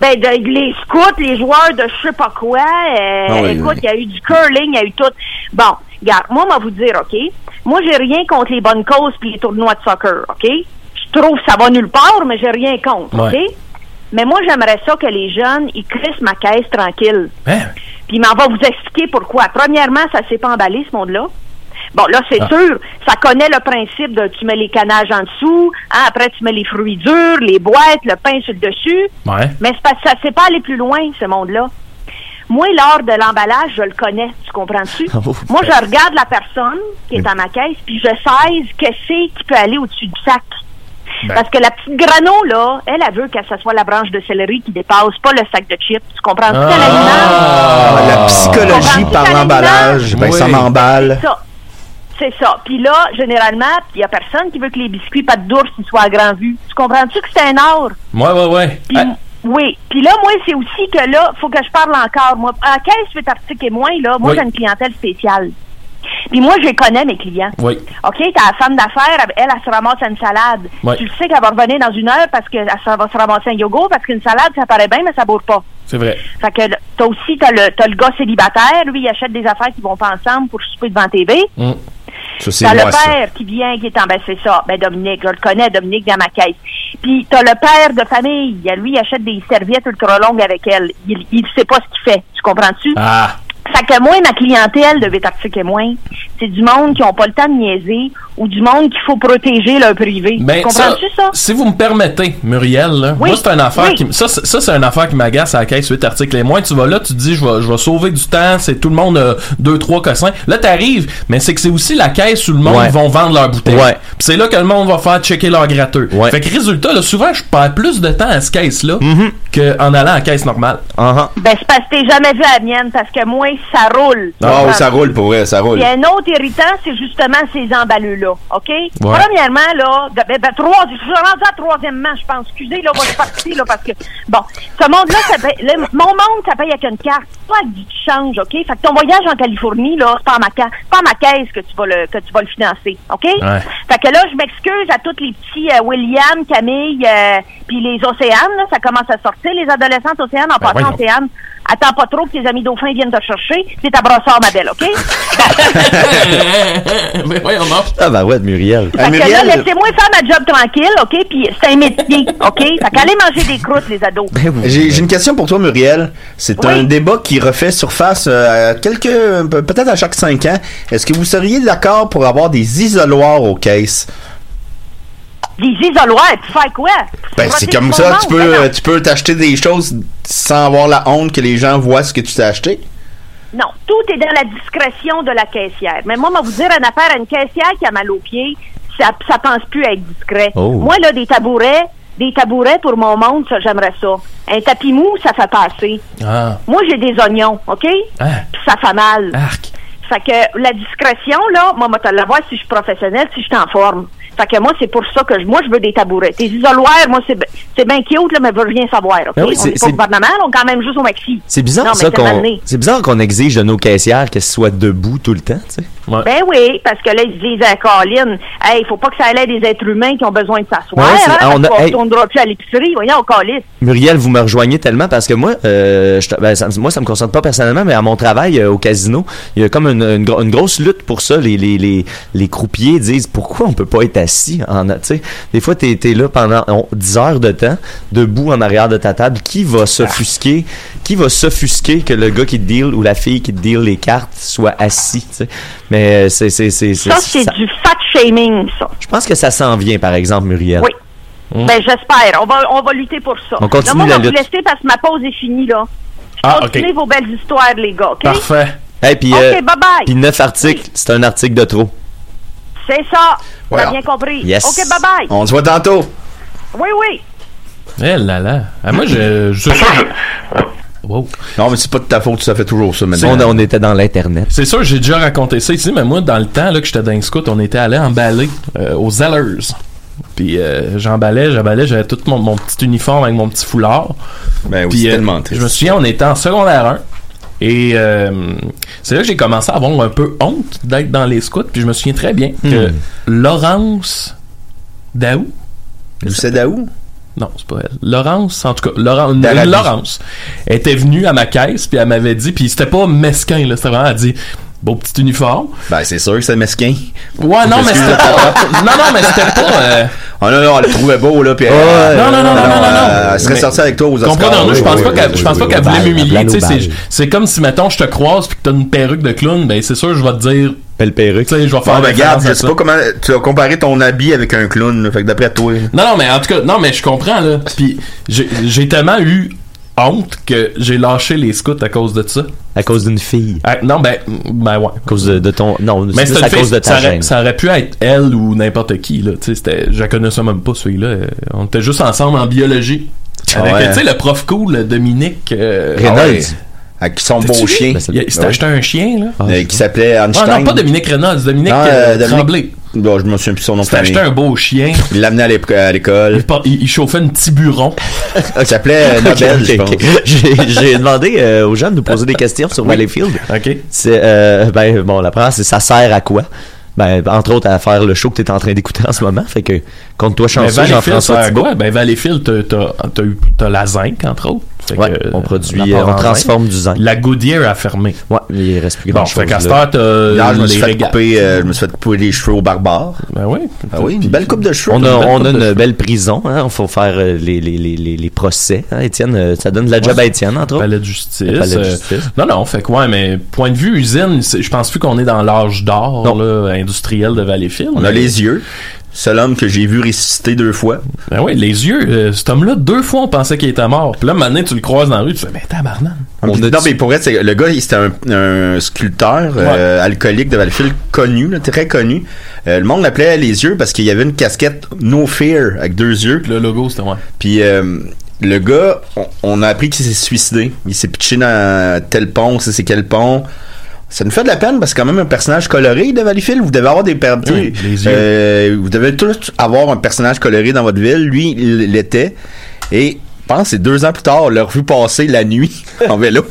ben, de- les scouts, les joueurs de je sais pas quoi, euh, Ah oui, écoute, oui. il y a eu du curling, il y a eu tout. Bon, regarde, moi, on va vous dire, OK? Moi, j'ai rien contre les bonnes causes puis les tournois de soccer, OK? Je trouve que ça va nulle part, mais j'ai rien contre, Ouais. OK? Mais moi, j'aimerais ça que les jeunes, ils crissent ma caisse tranquille. Hein? Puis m'en va vous expliquer pourquoi. Premièrement, ça s'est pas emballé, ce monde-là. Bon, là, c'est Ah. sûr, ça connaît le principe de tu mets les canages en dessous, hein, après tu mets les fruits durs, les boîtes, le pain sur le dessus. Ouais. Mais c'est parce que ça s'est pas allé plus loin, ce monde-là. Moi, l'art de l'emballage, je le connais, tu comprends-tu? Oh, Moi, je regarde la personne qui est à ma caisse, puis je sais qu'est-ce qui peut aller au-dessus du sac. Ben. Parce que la petite grano, là, elle, elle veut que ce soit la branche de céleri qui dépasse, pas le sac de chips. Tu comprends-tu? Ah. Ah, la psychologie par l'emballage, ben ça m'emballe. C'est ça. Puis là, généralement, il y a personne qui veut que les biscuits pâte d'ours soient à grand vue. Tu comprends-tu que c'est un art? Ouais, ouais, ouais. Ah, Oui. Puis là, moi, c'est aussi que là, faut que je parle encore. Moi, à 15 8 articles et moins, là, moi, Oui. j'ai une clientèle spéciale. Puis moi, je connais mes clients. Oui. OK, t'as la femme d'affaires, elle, elle, elle se ramasse à une salade. Oui. Tu le sais qu'elle va revenir dans une heure parce qu'elle va se ramasser un yogourt parce qu'une salade, ça paraît bien, mais ça bourre pas. C'est vrai. Fait que t'as aussi, t'as le, le gars célibataire, lui, il achète des affaires qui vont pas ensemble pour souper devant TV. Mm. T'as le ça. père qui vient, qui est en ben c'est ça, ben Dominique, je le connais, Dominique dans ma caisse. Puis t'as le père de famille, lui, il achète des serviettes ultra longues avec elle. Il, il sait pas ce qu'il fait, tu comprends-tu? Ah. Fait que moi, ma clientèle de 8 articles et moins, c'est du monde qui ont pas le temps de niaiser ou du monde qu'il faut protéger leur privé. Ben, tu ça, comprends-tu ça? si vous me permettez, Muriel, là, Oui, moi, c'est une affaire oui. qui, ça, c'est- ça, c'est une affaire qui m'agace à la caisse 8 articles et moins. Tu vas là, tu te dis, je vais, je vais sauver du temps, c'est tout le monde, euh, deux, trois cossins. Là, t'arrives, mais c'est que c'est aussi la caisse où le monde Ouais. vont vendre leur bouteille. Ouais. Puis c'est là que le monde va faire checker leur gratteux. Ouais. Fait que résultat, là, souvent, je perds plus de temps à ce caisse-là Mhm. qu'en allant à la caisse normale. Ah, Ben, c'est parce que t'es jamais vu à la mienne, parce que moi, ça roule. Ah oui, ça roule pour vrai, ça roule. Puis un autre irritant, c'est justement ces emballeux-là, OK? Premièrement, là, de- ben, ben, trois, je suis rendu à troisièmement, je pense. Excusez, là, moi, je suis partie, là, parce que, bon, ce monde-là, ça paye, mon monde, ça paye avec une carte, pas avec du change, OK? Fait que ton voyage en Californie, là, c'est pas ma, pas ma caisse que tu vas le, que tu vas le financer, OK? Ouais. Fait que là, je m'excuse à tous les petits euh, William, Camille, euh, puis les Océanes, là, ça commence à sortir, les adolescentes Océanes, en passant voyons. Attends pas trop que tes amis dauphins viennent te chercher. C'est ta brossard, ma belle, OK? mais voyons, non. ah, bah ouais, Muriel. Ah, que là, Muriel, laissez-moi faire ma job tranquille, OK? Puis c'est un métier, OK? Fait qu'allez manger des croûtes, les ados. Ben oui. J'ai j'ai une question pour toi, Muriel. C'est Oui. un débat qui refait surface euh, à quelques, pe- peut-être à chaque cinq ans. Est-ce que vous seriez d'accord pour avoir des isoloirs aux caisses? Des isoloirs, tu fais quoi? Ben, c'est comme ça, monde, tu peux, ben euh, tu peux t'acheter des choses sans avoir la honte que les gens voient ce que tu t'es acheté. Non, tout est dans la discrétion de la caissière. Mais moi, on va vous dire une affaire à une caissière qui a mal aux pieds, ça, ça pense plus à être discret. Oh. Moi, là, des tabourets, des tabourets pour mon monde, ça, j'aimerais ça. Un tapis mou, ça fait passer. Ah. Moi, j'ai des oignons, OK? Ah. Puis ça fait mal. Arc. Fait que la discrétion, là, moi, moi, te la voir si je suis professionnelle, si je suis en forme. Fait que moi, c'est pour ça que je- moi, je veux des tabourets. Tes isoloirs, moi, c'est bien cute, là, mais je veux rien savoir, OK? Ben oui, on c'est- n'est pas c'est- au gouvernement, on est quand même juste au maxi. C'est bizarre Non, ça qu'on c'est bizarre qu'on exige de nos caissières qu'elles soient debout tout le temps, tu sais. Ben oui, parce que là, ils se disent à Colin, hey, il faut pas que ça aille des êtres humains qui ont besoin de s'asseoir, Ouais, hein, on a- parce qu'on hey. plus à l'épicerie, voyons, Colin. Muriel, vous me rejoignez tellement parce que moi, euh, je- ben, ça, moi, ça me concerne pas personnellement, mais à mon travail euh, au casino, il y a comme une, une gro- une grosse lutte pour ça. Les, les, les, les croupiers disent pourquoi on peut pas être assis en, tu sais, des fois t'es es là pendant on- 10 heures de temps, debout en arrière de ta table. Qui va s'offusquer Qui va s'offusquer que le gars qui te deal ou la fille qui te deal les cartes soit assis tu sais? Mais euh, c'est c'est c'est Ça, c'est ça- du fat shaming, ça. Je pense que ça s'en vient, par exemple, Muriel. Oui. Mm. Ben, j'espère. On va, on va lutter pour ça. On continue là, moi, la on lutte. laisser parce que ma pause est finie, là. Ah, Continuez ok. vos belles histoires, les gars, OK? Parfait. Hey, puis Ok, euh, bye-bye. puis neuf articles, c'est un article de trop. C'est ça. On a bien compris. Yes. OK, bye-bye. On se voit tantôt. Oui, oui. Eh là là. Ah, moi, je, je, Wow. Non, mais c'est pas de ta faute, ça fait toujours ça maintenant. On, on était dans l'Internet. C'est sûr, j'ai déjà raconté ça ici, mais moi, dans le temps là, que j'étais dans le scout, on était allé emballer euh, aux Zellers. Puis euh, j'emballais, j'emballais, j'avais tout mon, mon petit uniforme avec mon petit foulard. Ben oui, Puis, euh, tellement triste. Je me souviens, on était en secondaire 1. Et euh, c'est là que j'ai commencé à avoir un peu honte d'être dans les scouts. Puis je me souviens très bien que Hmm. Laurence Daou? C'est Daou? Non, c'est pas elle. Laurence, en tout cas, Laurence, Laurence était venue à ma caisse, puis elle m'avait dit, puis c'était pas mesquin, là, c'était vraiment, elle a dit, beau petit uniforme. Ben, c'est sûr que c'est mesquin. Ouais, non, mais c'était pas. Non, non, mais c'était pas. euh, Oh non, non, elle le trouvait beau, là, puis elle- Non, non, non, non, non, non, non. euh, Elle serait Mais- sortie avec toi aux Oscars. Comprends, non, je pense Oui, pas oui, qu'elle, oui, je pense oui, pas oui, qu'elle voulait m'humilier, tu sais, c'est, comme si, mettons, je te croise puis que t'as une perruque de clown, ben, c'est sûr, je vais te dire. Belle perruque. Tu sais, je vais faire Bon, ben, regarde, je sais pas comment tu as comparé ton habit avec un clown, là, fait que d'après toi. Non, non, mais en tout cas, non, mais je comprends, là. Puis j'ai, j'ai tellement eu honte que j'ai lâché les scouts à cause de ça. À cause d'une fille. Ah, non, ben, ben ouais. À cause de, de ton. Non, Mais c'est à une fille, cause de ta ça, aurait, gêne. ça aurait pu être elle ou n'importe qui, là. Tu sais, je la connaissais même pas, celui-là. On était juste ensemble en biologie. Ah Avec, ouais. tu sais, le prof cool, Dominique. euh, Reynolds. Ah ouais. Avec son T'as-tu beau vu? chien. Il, il s'était acheté un chien, là. Euh, qui s'appelait Ah Einstein. non, pas Dominique Reynolds, Dominique Non, euh, euh, Dominique- Tremblay. Bon, je me souviens plus son nom s'était acheté un beau chien. Il l'amenait à l'école. Il, par- il- il chauffait un petit buron. Il s'appelait euh, Nobel, je pense. J'ai demandé euh, aux gens de nous poser des questions sur Valleyfield. OK. C'est, euh, ben, bon, la première, c'est ça sert à quoi? Ben, entre autres, à faire le show que tu es en train d'écouter en ce moment. Fait que, compte-toi chanceux, Valleyfield, Jean-François Thibault. quoi? Ben, Valleyfield, t'as, t'as, t'as, eu- t'as la zinc, entre autres. Fait Ouais, que, on euh, produit, on euh, on transforme du zinc. La Goodyear a fermé. Ouais, il reste plus Bon, grand fait chose. qu'à cette heure, t'as Hier, je me suis fait couper, euh, je me suis fait couper les cheveux au barbare. Ben oui. Ah oui, une belle coupe de cheveux. On a, Une belle on a une belle prison, hein. Il faut faire euh, les, les, les, les, les procès, hein, Étienne. euh, Ça donne de la job à Étienne, entre autres. Palais de justice. Palais de euh, justice. non, non, fait que ouais, mais point de vue usine, je pense plus qu'on est dans l'âge d'or là, industriel de Valleyfield. On mais- a les yeux. Seul homme que j'ai vu ressusciter deux fois. Ben oui, les yeux. euh, cet homme-là, deux fois, on pensait qu'il était mort. Puis là, maintenant, tu le croises dans la rue, tu fais, ben tabarnak. On a non, mais pour vrai, c'est- le gars, c'était un, un sculpteur euh, alcoolique de Valleyfield connu, là, très connu. Euh, le monde l'appelait les yeux parce qu'il y avait une casquette No Fear avec deux yeux. Puis le logo, c'était ouais. Puis euh, le gars, on, on a appris qu'il s'est suicidé. Il s'est pitché dans tel pont, c'est quel pont. Ça nous fait de la peine parce que c'est quand même un personnage coloré de Valleyfield. Vous devez avoir des per- tu sais, Oui, les yeux. euh, vous devez tous avoir un personnage coloré dans votre ville. Lui, il l'était. Et pense c'est deux ans plus tard, on l'a revu passer la nuit en vélo.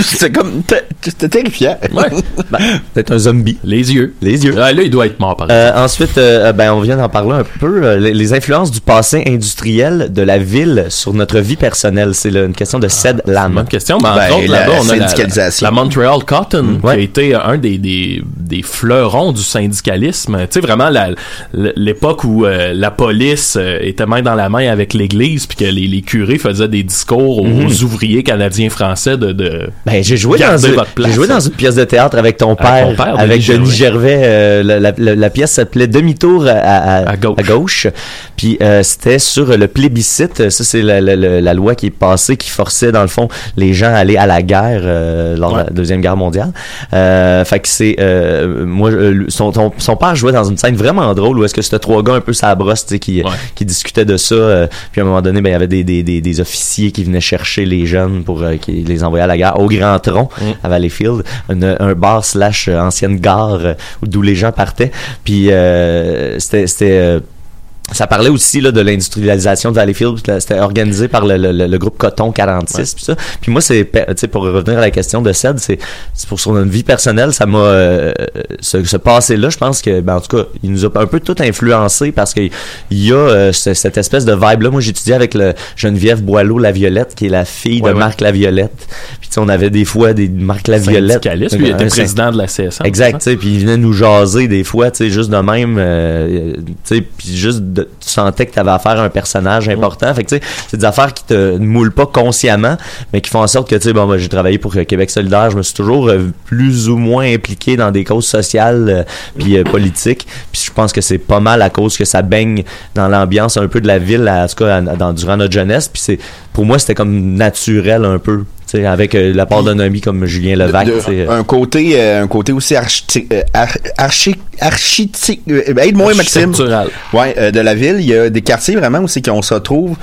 C'était comme c'était terrifiant. Ouais. Ben, Peut-être un zombie. Les yeux. Les yeux. Ah, là, il doit être mort, par exemple. Euh, ensuite, euh, ben, on vient d'en parler un peu. euh, les, les influences du passé industriel de la ville sur notre vie personnelle. C'est là, une question de Ced Lam. Bonne question. Ben, la là-bas, on a la, syndicalisation. la Montreal Cotton, Ouais. qui a été un des, des, des fleurons du syndicalisme. Tu sais, vraiment, la- l'époque où euh, la police euh, était main dans la main avec l'Église, puis que les, les curés faisaient des discours aux, aux ouvriers canadiens-français de... de Ben, j'ai joué, dans une, j'ai joué dans une pièce de théâtre avec ton père, Avec ton père, avec Denis Denis Gervais. euh, la, la- la- la pièce s'appelait Demi-tour à, à, À gauche. Puis euh, c'était sur le plébiscite. Ça, c'est la, loi qui est passée qui forçait, dans le fond, les gens à aller à la guerre euh, lors de Ouais. la Deuxième Guerre mondiale. Euh, fait que c'est... euh, moi, euh, son, son, son père jouait dans une scène vraiment drôle où est-ce que c'était trois gars un peu sa brosse qui, Ouais. qui discutaient de ça. puis à un moment donné, ben, il y avait des, des, des officiers qui venaient chercher les jeunes pour euh, qui les envoyer à la gare au Grand Tronc à Valleyfield, un, un bar slash euh, ancienne gare euh, d'où les gens partaient. Puis euh, c'était c'était ça parlait aussi là, de l'industrialisation de Valleyfield. C'était organisé par le, le- le groupe Coton 46. Puis ça. Puis moi, c'est pe- tu sais, pour revenir à la question de Ced, c'est c'est pour son vie personnelle, ça m'a euh, ce, ce passé-là. Je pense que, ben, en tout cas, il nous a un peu tout influencé parce que il y a euh, ce- cette espèce de vibe-là. Moi, j'étudiais avec le Geneviève Boileau La Violette, qui est la fille Ouais, de ouais. Marc La Violette. Puis on avait des fois des Marc La Violette. Lui, il était Un- président de la CSN. Exact, puis il venait nous jaser des fois, tu sais, juste de même, euh, tu sais, puis juste, de- tu sentais que tu avais affaire à un personnage important. Fait que, tu sais, c'est des affaires qui te moulent pas consciemment, mais qui font en sorte que, tu sais, bon, moi, j'ai travaillé pour euh, Québec solidaire, je me suis toujours euh, plus ou moins impliqué dans des causes sociales euh, puis euh, politiques. Puis je pense que c'est pas mal à cause que ça baigne dans l'ambiance un peu de la ville, à- en tout cas, à- dans, durant notre jeunesse. Puis c'est, pour moi, c'était comme naturel un peu, avec euh, la part d'un ami comme Julien Levac, De- euh, un côté euh, un côté aussi archi euh, ar- archi archi euh, aide-moi Maxime. ouais euh, de la ville. Il y a des quartiers vraiment c'est qu'on se retrouve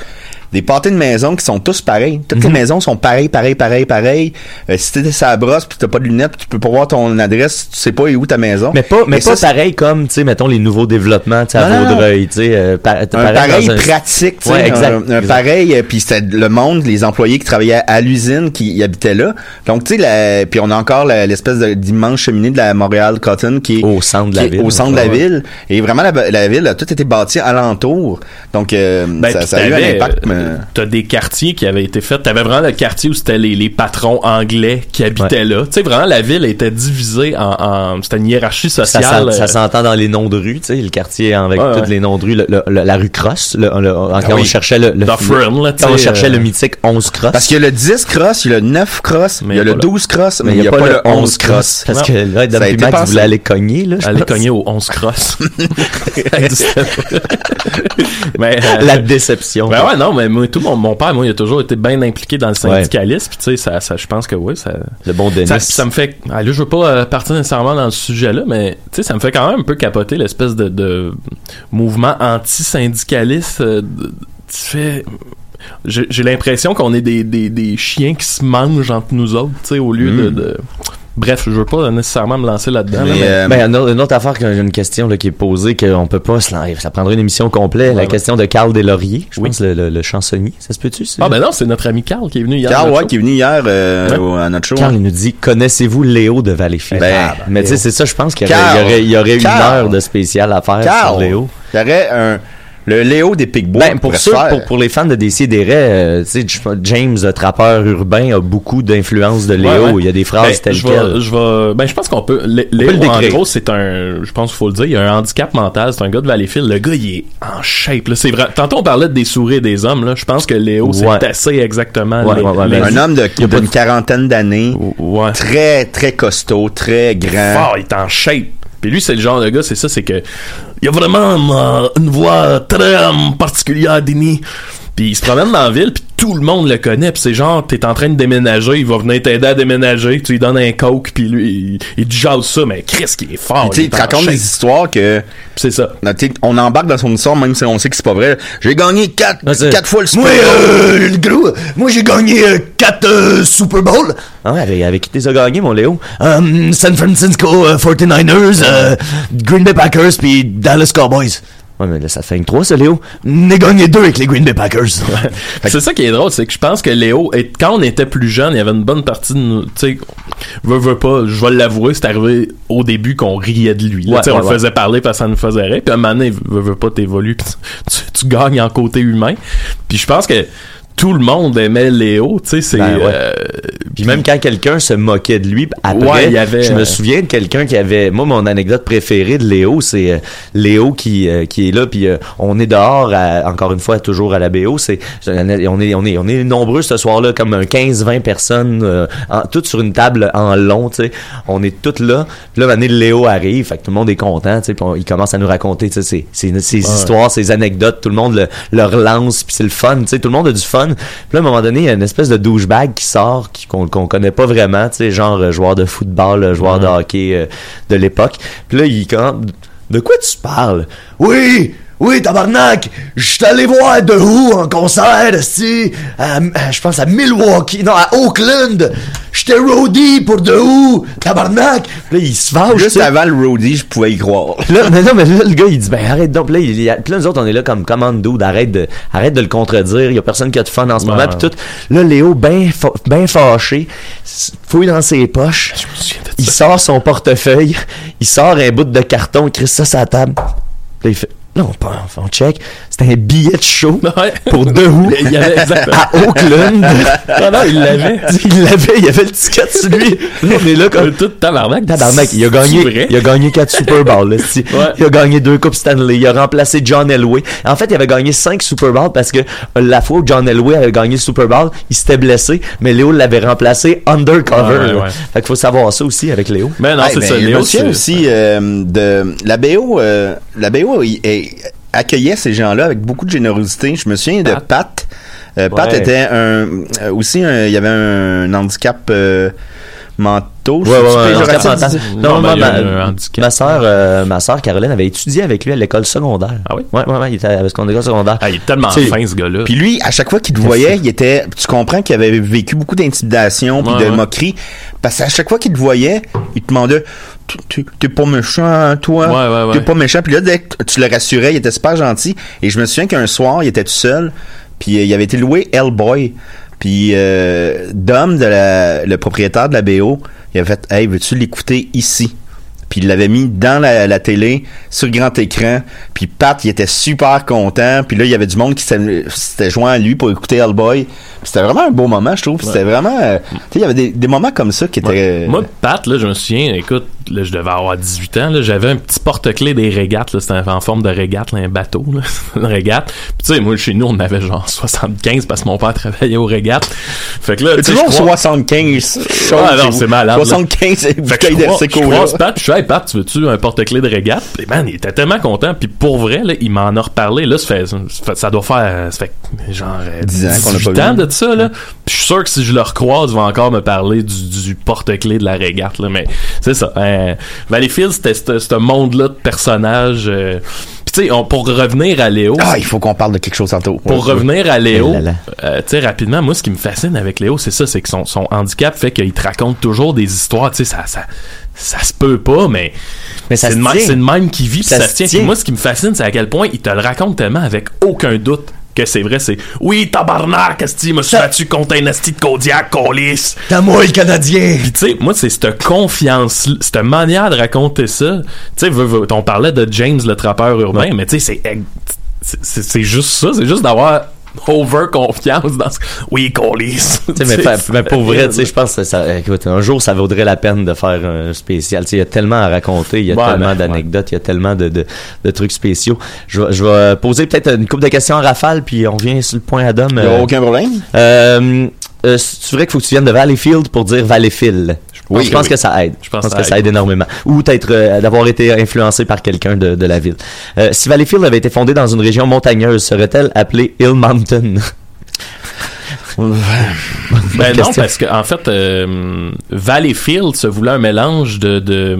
des pâtés de maisons qui sont tous pareils. Toutes les maisons sont pareilles, pareilles, pareilles, pareilles. Euh, si t'es à la brosse puis t'as pas de lunettes, tu peux pas voir ton adresse, tu sais pas où ta maison. Mais pas, mais Et pas ça, pareil comme, tu sais, mettons les nouveaux développements, tu sais, à. Vaudreuil, tu sais, euh, pa- pareil pareil un- pratique, tu sais, Ouais, exact, un, un exact. pareil, euh, puis c'était le monde, les employés qui travaillaient à l'usine qui habitaient là. Donc tu sais, puis on a encore l'espèce de- d'immense cheminée de la Montréal Cotton qui est au centre de la ville. au centre de la ville. Et vraiment, la, la ville a tout été bâtie alentour. Donc, euh, Ben, ça, a eu un impact. mais- euh, T'as des quartiers qui avaient été faits. T'avais vraiment le quartier où c'était les, les patrons anglais qui habitaient là. Tu sais, vraiment, la ville était divisée en... en c'était une hiérarchie sociale. ça euh, s'entend dans les noms de rue, tu sais, le quartier avec Ouais, tous ouais. les noms de rue, le- le- le- la rue Cross, le, le- quand Ah on cherchait le, le, Dufferin, là, quand on cherchait euh, le mythique 11 Cross. Parce qu'il y a le 10 cross, il y a le 9 cross, il y a le 12 cross, mais il n'y a, pas le 11 cross. Parce que là, Max voulait aller cogner, là. Aller cogner au 11 cross. Mais, euh, La déception. Ben ouais, non, mais moi, tout mon, mon père, moi, il a toujours été bien impliqué dans le syndicalisme. Puis tu sais, ça, ça, je pense que oui, ça. Le bon Denis. Ça, ça me fait. Ah, là, je veux pas euh, partir nécessairement dans le sujet-là, mais tu sais, ça me fait quand même un peu capoter l'espèce de, de mouvement anti-syndicaliste. euh, tu fais. J'ai l'impression qu'on est des, des, des chiens qui se mangent entre nous autres, tu sais, au lieu de, Mm. de- Bref, je veux pas nécessairement me lancer là-dedans. là, Mais, mais- euh, Ben, une autre, une autre affaire, que- une question là, qui est posée, qu'on peut pas se ça prendrait une émission complète, Ouais, la ouais. question de Carl Deslauriers, je pense, le, le, le chansonnier, ça se peut-tu? ça? Ah ben non, c'est notre ami Carl qui est venu hier. Carl, ouais, show. qui est venu hier euh, Ouais. à notre show. Carl, il nous dit, connaissez-vous Léo de Valleyfield? Ben, mais tu sais, c'est ça, je pense qu'il y aurait, il y aurait, il y aurait une heure de spécial à faire Carl, sur Léo. il y aurait un, le Léo des Pigbois. Ben, pour ceux, pour, pour les fans de Décideret, euh, tu sais, J- James, le trappeur urbain, a beaucoup d'influence de Léo. Ouais, ouais. Il y a des phrases Ben, telles je quelles. vais, je vais, ben, je pense qu'on peut, Lé- peut Léo, le en gros, c'est un, je pense qu'il faut le dire, il a un handicap mental, c'est un gars de Valleyfield. Le gars, il est en shape, là. C'est vrai. Tantôt, on parlait de des souris et des hommes, là. Je pense que Léo, c'est Ouais. assez exactement Ouais, les- ouais, ouais, les- mais- un homme de, y a d'une quarantaine d'années, Ouais. très, très costaud, très grand. fort, il est en shape. Puis lui, c'est le genre de gars, c'est ça, c'est que il y a vraiment euh, une voix très euh, particulière, Denis. Puis il se promène dans la ville, puis tout le monde le connaît. Puis c'est genre, t'es en train de déménager, il va venir t'aider à déménager, tu lui donnes un coke, puis lui, il, il te jase ça, mais Chris, qui est fort. Puis, tu sais, il il te raconte des histoires que, c'est ça. non, tu sais, on embarque dans son histoire même si on sait que c'est pas vrai. J'ai gagné quatre, Ah, c'est- quatre fois le Super Moi, Bowl. euh, le gros, moi j'ai gagné 4 Super Bowl. Ah ouais, avec, avec qui t'es gagné, mon Léo? Um, San Francisco euh, 49ers, euh, Green Bay Packers, puis Dallas Cowboys. Ouais, mais là, ça fait une 3, ça, Léo. J'ai gagné 2 avec les Green Bay Packers. C'est ça qui est drôle, c'est que je pense que Léo, et quand on était plus jeune, il y avait une bonne partie de nous, tu sais, veux, veux pas, je vais l'avouer, c'est arrivé au début qu'on riait de lui. là. Ouais, on ouais, le faisait parler parce que ça nous faisait rire. Puis à un moment donné, veux, veux pas, t'évolues, puis tu, tu gagnes en côté humain. Puis je pense que tout le monde aimait Léo, tu sais, c'est... Ben ouais. euh, Puis même quand quelqu'un se moquait de lui, après, Ouais, il y avait, je me euh, souviens de quelqu'un qui avait, moi mon anecdote préférée de Léo, c'est euh, Léo qui euh, qui est là, puis on est dehors, à- encore une fois toujours à la BO, c'est on est on est on est nombreux ce soir-là, comme un 15-20 personnes, en- toutes sur une table en long, tu sais, on est toutes là. Puis là, l'année Léo arrive, fait que tout le monde est content, tu sais, puis on- il commence à nous raconter, tu sais, ses, ses, ses histoires, ses anecdotes, tout le monde le, le relance, puis c'est le fun, tu sais, tout le monde a du fun. Puis là, à un moment donné, il y a une espèce de douchebag qui sort, qui- qu'on qu'on connaît pas vraiment, tu sais, genre euh, joueur de football, euh, joueur de hockey euh, de l'époque. Puis là, il quand de quoi tu parles? Oui! Oui, tabarnak! J'étais allé voir The Who en concert, à- je pense à Milwaukee, non, à Oakland. J'étais roadie pour The Who, tabarnak! Puis là, il se fâche, Juste avant le roadie, je pouvais y croire. Là, mais non, mais là, le gars, il dit, ben, arrête donc. Puis là, il, il- puis là, nous autres, on est là comme, dude, arrête de, arrête de le contredire. Il y a personne qui a de fun en ce Ouais, moment. ouais. Puis tout. Là, Léo, ben, ben fâché, fouille dans ses poches. Il sort son portefeuille. Il sort un bout de carton, il crisse ça sur la table. Puis là, il fait, non, pas, on check. C'était un billet de show pour deux Who Il y avait exactement. à Oakland. Non, non, il l'avait. Il l'avait, il avait le ticket sur lui. On est là comme. Tout tabarnak. Tabarnak, il a gagné, il a gagné 4 Super Bowls. là. Il a gagné deux Coupes Stanley. Il a remplacé John Elway. En fait, il avait gagné 5 Super Bowls parce que euh, la fois où John Elway avait gagné le Super Bowl, il s'était blessé, mais Léo l'avait remplacé undercover. Ouais, ouais, là. ouais. Fait qu'il faut savoir ça aussi avec Léo. Mais non, c'est ça. Léo, aussi euh, de la BO. euh, la BO il- il accueillait ces gens-là avec beaucoup de générosité. Je me souviens de Pat. Euh, Pat Ouais. était un euh, aussi un- il y avait un handicap euh, mentaux. Ouais, ouais, Non, ma, handicap. ma soeur, euh, ma soeur Caroline avait étudié avec lui à l'école secondaire. Ah oui? Ouais, ouais, ouais, il était à l'école secondaire. Ah, il est tellement fin, ce gars-là. Puis lui, à chaque fois qu'il te voyait, il était. Tu comprends qu'il avait vécu beaucoup d'intimidation puis Ouais, de moquerie. Parce qu'à chaque fois qu'il te voyait, il te demandait T'es pas méchant, toi? Ouais, ouais, ouais. T'es pas méchant. Puis là, dès que tu le rassurais, il était super gentil. Et je me souviens qu'un soir, il était tout seul. Puis euh, il avait été loué Hellboy. Puis euh, Dom, de la, le propriétaire de la BO, il avait fait Hey, veux-tu l'écouter ici? Puis il l'avait mis dans la, la télé, sur grand écran. Puis Pat, il était super content. Puis là, il y avait du monde qui s'était joint à lui pour écouter Hellboy. Puis c'était vraiment un beau moment, je trouve. C'était vraiment... euh, tu sais, il y avait des, des moments comme ça qui étaient... Moi, Pat, là, je me souviens, écoute, là, je devais avoir 18 ans, là, j'avais un petit porte-clés des régates, là, c'était en forme de régate, là, un bateau, là, une régate. Puis tu sais, moi, chez nous, on avait genre 75 parce que mon père travaillait aux régates. Fait que là, tu toujours crois- 75 choses Ah non, c'est malade. là. 75 Fait que je croise là. Pat, puis je suis hey, Pat, tu veux-tu un porte-clés de régate? Puis man, il était tellement content. Puis pour vrai, là, il m'en a reparlé. Là, ça, fait, ça, doit faire ça fait genre euh, 10 ans qu'on l'a 18 pas ans de ça. Là. Je suis sûr que si je le recroise, il va encore me parler du, du porte-clés de la régate. Là. Mais c'est ça. Euh, Valleyfield, c'était ce monde-là de personnages. euh, puis tu sais, on- pour revenir à Léo... Ah, il faut qu'on parle de quelque chose tantôt. Pour Ouais. revenir à Léo, euh, tu sais, rapidement, moi, ce qui me fascine avec Léo, c'est ça, c'est que son, son handicap fait qu'il te raconte toujours des histoires, tu sais, ça, ça, ça se peut pas, mais, Mais c'est le, même- même qui vit, puis Ça ça, se tient. tient. Moi, ce qui me fascine, c'est à quel point il te le raconte tellement avec aucun doute que c'est vrai, c'est oui, tabarnak, esti, me suis battu contre un esti de Kodiak, colis. T'as moi le Canadien! Puis tu sais, moi, c'est cette confiance, cette manière de raconter ça. Tu sais, on parlait de James le trappeur urbain, mais tu sais, c'est c'est juste ça, c'est juste d'avoir over confiance dans ce... Oui, colis. Tu sais, mais, mais pour vrai, tu sais, je pense que ça, écoute, un jour, ça vaudrait la peine de faire un spécial. Tu sais, il y a tellement à raconter, il y a Ouais, tellement ben, d'anecdotes, il y a tellement de, de, de trucs spéciaux. Je, vais- je vais poser peut-être une couple de questions en rafale, puis on vient sur le point. Il n'y a aucun problème. Euh, euh, c'est vrai qu'il faut que tu viennes de Valleyfield pour dire Valleyfield. Oui, je pense oui. que ça aide. Je pense que que ça aide. aide énormément. Ou peut-être euh, d'avoir été influencé par quelqu'un de, de la ville. Euh, si Valleyfield avait été fondée dans une région montagneuse, serait-elle appelée Hill Mountain? Ben non, parce que en fait, euh, Valleyfield se voulait un mélange de de,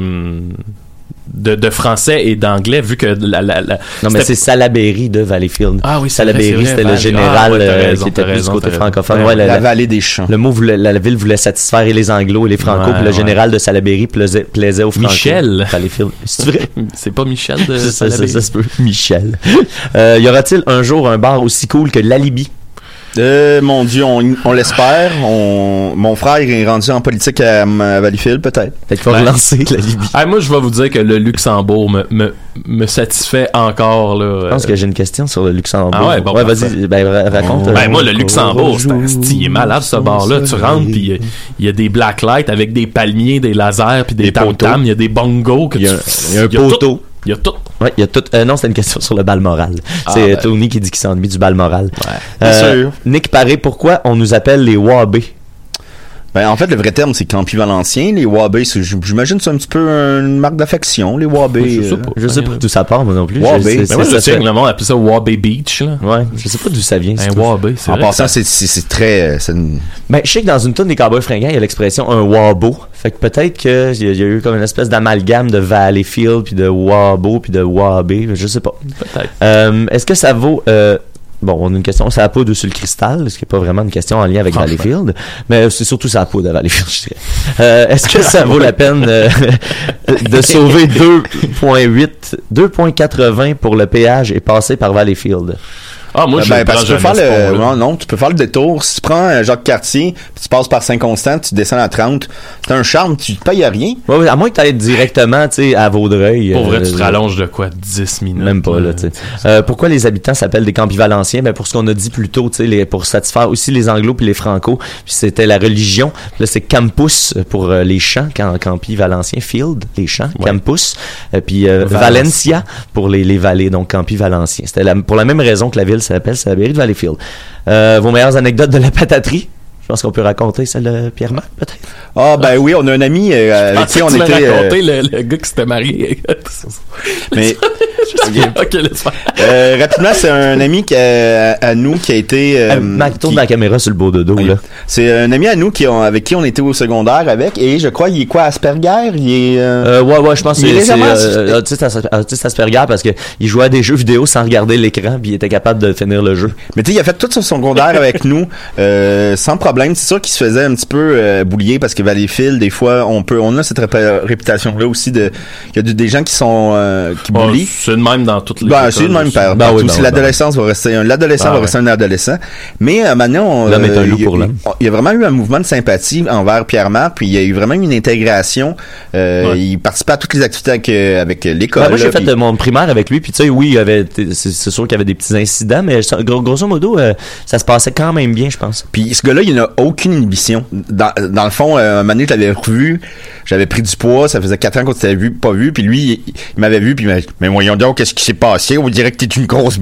de, de français et d'anglais, vu que la, la, la- Non, mais c'est Salaberry de Valleyfield. Ah oui, Salaberry, c'était le Valley. général Ah ouais, t'as raison, qui était plus raison, côté francophone. Ouais, la, vallée des champs. le mot voulait, la, la ville voulait satisfaire et les anglos et les franco, Ouais, puis le ouais. général de Salaberry plaisait, plaisait aux franco. Michel. Valleyfield. C'est vrai? c'est pas Michel de Ça, ça, ça, Salaberry? ça se peut. Michel. Euh, y aura-t-il un jour un bar aussi cool que l'Alibi? Euh, mon Dieu, on, on l'espère. On, mon frère est rendu en politique à, à Valleyfield, peut-être. Peut-être qu'il va Ben. relancer l'Alibi. Ah, moi, je vais vous dire que le Luxembourg me, me, me satisfait encore. Là, Je pense que j'ai une question sur le Luxembourg. Ah ouais, bon, ouais parfait. vas-y, ben, ra- raconte. Ben euh, moi le Luxembourg, c'est un style, il est malade ce bar-là. Tu rentres puis il y a- il y, a des blacklights avec des palmiers, des lasers puis des Des tam poteaux. tams, il y a des bongos que Il y a tu un- y a tout. Il y a tout. Ouais, il y a tout. euh, non, c'était une question sur le bal moral. Ah, c'est ben. Tony qui dit qu'il s'ennuie du bal moral. Bien Euh, sûr. Nick Paré, pourquoi on nous appelle les Wabés? Ben, en fait, le vrai terme, c'est Campi Valencien. Les Wabé, j'imagine, c'est un petit peu une marque d'affection, les Wabé. Je sais euh. pas. Je sais pas d'où ça part, moi non plus. Wabé. Mais moi, c'est- je ça sais fait- que le monde appelle ça Wabé Beach, là. Ouais, je sais pas d'où ça vient. Un. Wabé, c'est En passant, c'est- très... euh, une- Ben, je sais que dans une tonne des Cowboys fringants, il y a l'expression un wabo. Fait que peut-être qu'il y, a- il y a eu comme une espèce d'amalgame de Valleyfield, puis de wabo, puis de wabé. Je sais pas. Peut-être. Euh, Est-ce que ça vaut... euh, Bon, on a une question, ça a poudre sur le cristal, ce qui n'est pas vraiment une question en lien avec. Valleyfield, mais c'est surtout ça a poudre à Valleyfield, je dirais. Euh, Est-ce que ça vaut la peine euh, de sauver 2.8, 2.80 pour le péage et passer par Valleyfield? Ah, moi, Euh, je ben, parce que tu peux faire le, non, non, tu peux faire le détour. Si tu prends euh, Jacques Cartier, puis tu passes par Saint-Constant, tu descends à 30, c'est un charme, tu te payes à rien. Ouais, ouais, à moins que tu ailles directement, tu sais, à Vaudreuil. Pour vrai, tu te euh, rallonges de quoi? 10 minutes Même pas, là, tu sais. Euh, pourquoi les habitants s'appellent des Campi Valenciens? Ben, pour ce qu'on a dit plus tôt, tu sais, pour satisfaire aussi les Anglo puis les Franco. Puis c'était la religion. Là, c'est Campus pour euh, les champs, Cam- Campi Valencien, Field, les champs, Ouais. Campus. Euh, puis euh, Valencia. Pour les, les vallées, donc Campi Valencien. C'était pour la même raison que la ville s'appelle, c'est la mairie de Valleyfield. Euh, vos meilleures anecdotes de la pataterie? Je pense qu'on peut raconter celle de Pierre-Marc, peut-être? Ah, ben oui, on a un ami euh, avec qui on était... euh, raconté le, le gars qui s'était marié. mais ok, laisse faire. euh, rapidement, c'est un ami qui, euh, à nous qui a été... euh, Euh, Mac, tourne qui- la caméra sur le beau dodo, là. C'est un ami à nous qui ont, avec qui on était au secondaire avec, et je crois, il est quoi, Asperger? Il est... euh, Euh, ouais, ouais, je pense que c'est euh, autiste, As- autiste Asperger parce que il jouait à des jeux vidéo sans regarder l'écran puis il était capable de finir le jeu. Mais tu sais, il a fait tout son secondaire avec nous, euh, sans problème. C'est sûr qu'il se faisait un petit peu euh, boulier parce que Valleyfield, des fois, on peut, on a cette rép- réputation-là aussi de, il y a des gens qui sont, euh, qui Oh, boulient. Le même dans toutes les Ben, c'est le même père. Ben oui, ben l'adolescence va rester un, l'adolescent Ah va ouais. rester un adolescent. Mais euh, maintenant, on, est un loup il y a- pour l'homme. il- y a vraiment eu un mouvement de sympathie envers Pierre Marc, puis il y a eu vraiment une intégration. Euh, Ouais. Il participait à toutes les activités avec, euh, avec l'école. Ben, moi j'ai fait puis- euh, mon primaire avec lui puis tu sais oui, il y avait c'est sûr qu'il y avait des petits incidents mais gros- grosso modo euh, ça se passait quand même bien, je pense. Puis ce gars-là, il n'a aucune inhibition. Dans, dans le fond, euh, un moment donné, je l'avais revu, j'avais pris du poids, ça faisait quatre ans qu'on s'était vu, pas vu, puis lui, il, il m'avait vu, puis il mais voyons donc, qu'est-ce qui s'est passé? On dirait que t'es une grosse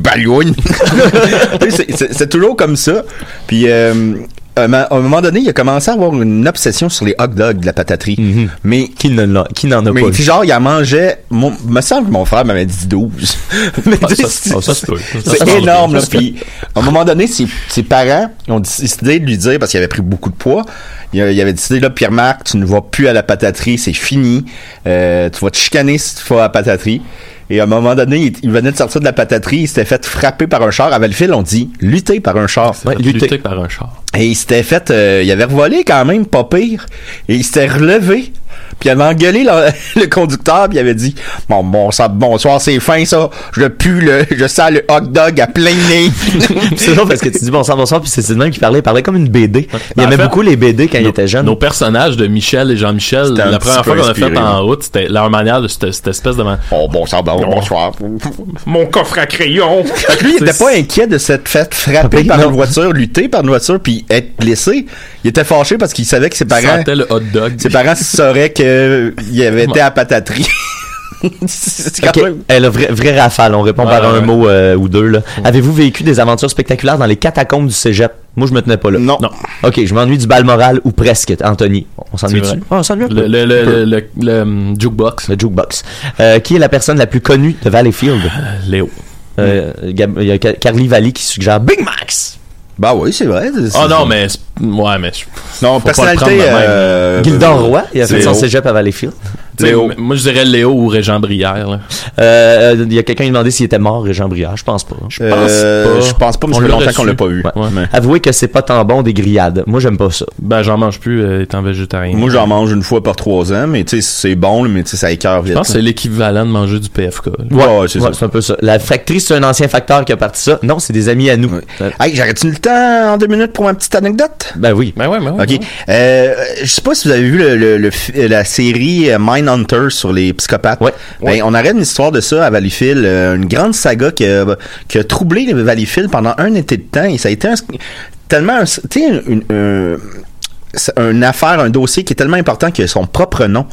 sais, c'est- toujours comme ça. Puis euh, à un moment donné, il a commencé à avoir une obsession sur les hot dogs de la pataterie. Mais Qui n'en a, qui n'en a mais pas genre, il en mangeait. Mon, me semble que mon frère m'avait dit 12. Mais Ah, ça- c'est- ça. Ça énorme, là. Puis, à un moment donné, ses, ses parents ont décidé de lui dire, parce qu'il avait pris beaucoup de poids, il, il avait décidé, là, Pierre-Marc, tu ne vas plus à la pataterie, c'est fini. Euh, tu vas te chicaner si tu vas à la pataterie. Et à un moment donné, il, il venait de sortir de la pataterie, il s'était fait frapper par un char. À Valleyfield, on dit lutter par un char. Ouais, lutter. lutter par un char. Et il s'était fait, euh, il avait revolé quand même, pas pire. Et il s'était relevé. Puis il avait engueulé le, le conducteur, puis il avait dit, bon, bon, ça, bonsoir, c'est fin ça. Je pue le, je sens le hot dog à plein nez. c'est drôle parce que tu dis bonsoir bonsoir puis c'est le même qui parlait, il parlait comme une BD. Il Ben, aimait fait, beaucoup les BD quand il était jeune. Nos personnages de Michel et Jean-Michel, la première fois qu'on a fait en route, c'était leur manière de cette, cette espèce de... man- oh, bon, ça, bon, bonsoir. Mon coffre à crayon! Lui, il était pas inquiet de s'être fait frapper par une voiture, lutter par une voiture, puis être blessé. Il était fâché parce qu'il savait que ses parents, sentait le hot dog. ses parents sauraient qu'il avait été à pataterie. C'est quand Ok, même- Eh, le vrai, vrai rafale, on répond Ouais, par un ouais. mot euh, ou deux. Là. Avez-vous vécu des aventures spectaculaires dans les catacombes du cégep? Moi, je me tenais pas là. Non. Non. Ok, je m'ennuie du bal moral ou presque, Anthony. On s'ennuie dessus? vrai. on s'ennuie un Le, peu. le, le, le, le, le, hum, jukebox. Le jukebox. Euh, qui est la personne la plus connue de Valleyfield? Léo. Euh, Gab- Il y a Ca- Carly Valley qui suggère Big Max. Bah oui, c'est vrai. Oh non, mais... Ouais, mais... Non, faut personnalité. euh, Gildor Roy, il a fait son cégep à Valleyfield. Léo. Moi, je dirais Léo ou Régent Brière. Euh, il y a quelqu'un qui a demandé s'il était mort, Régent Briard. Je pense pas. Je pense Euh, pas. Je pense pas, mais ça fait longtemps qu'on l'a pas. Ouais. Mais- Avouez que c'est pas tant bon des grillades. Moi, j'aime pas ça. Ben, j'en mange plus euh, étant végétarien. Moi, j'en mange une fois par trois ans, mais tu sais, c'est bon, mais tu sais, ça écœure vite. Je pense que c'est l'équivalent de manger du PFK. là. Ouais, ouais, c'est Ouais, ça. c'est un peu ça. La factrice, c'est un ancien facteur qui a parti ça. Non, c'est des amis à nous. Ouais. Euh, Hey, j'arrête-tu le temps en deux minutes pour ma petite anecdote? Ben oui. Ben ouais, ben ouais. Ok. Euh, je sais pas si vous avez vu le, le- le fi- la série euh, Mindhunter sur les psychopathes. Ouais. Ben, on arrête une histoire de ça à Valleyfield, euh, une grande saga qui a, qui a troublé Valleyfield pendant un été de temps et ça a été un, tellement, un- tu sais, une, une, c'est une affaire, un dossier qui est tellement important qu'il a son propre nom.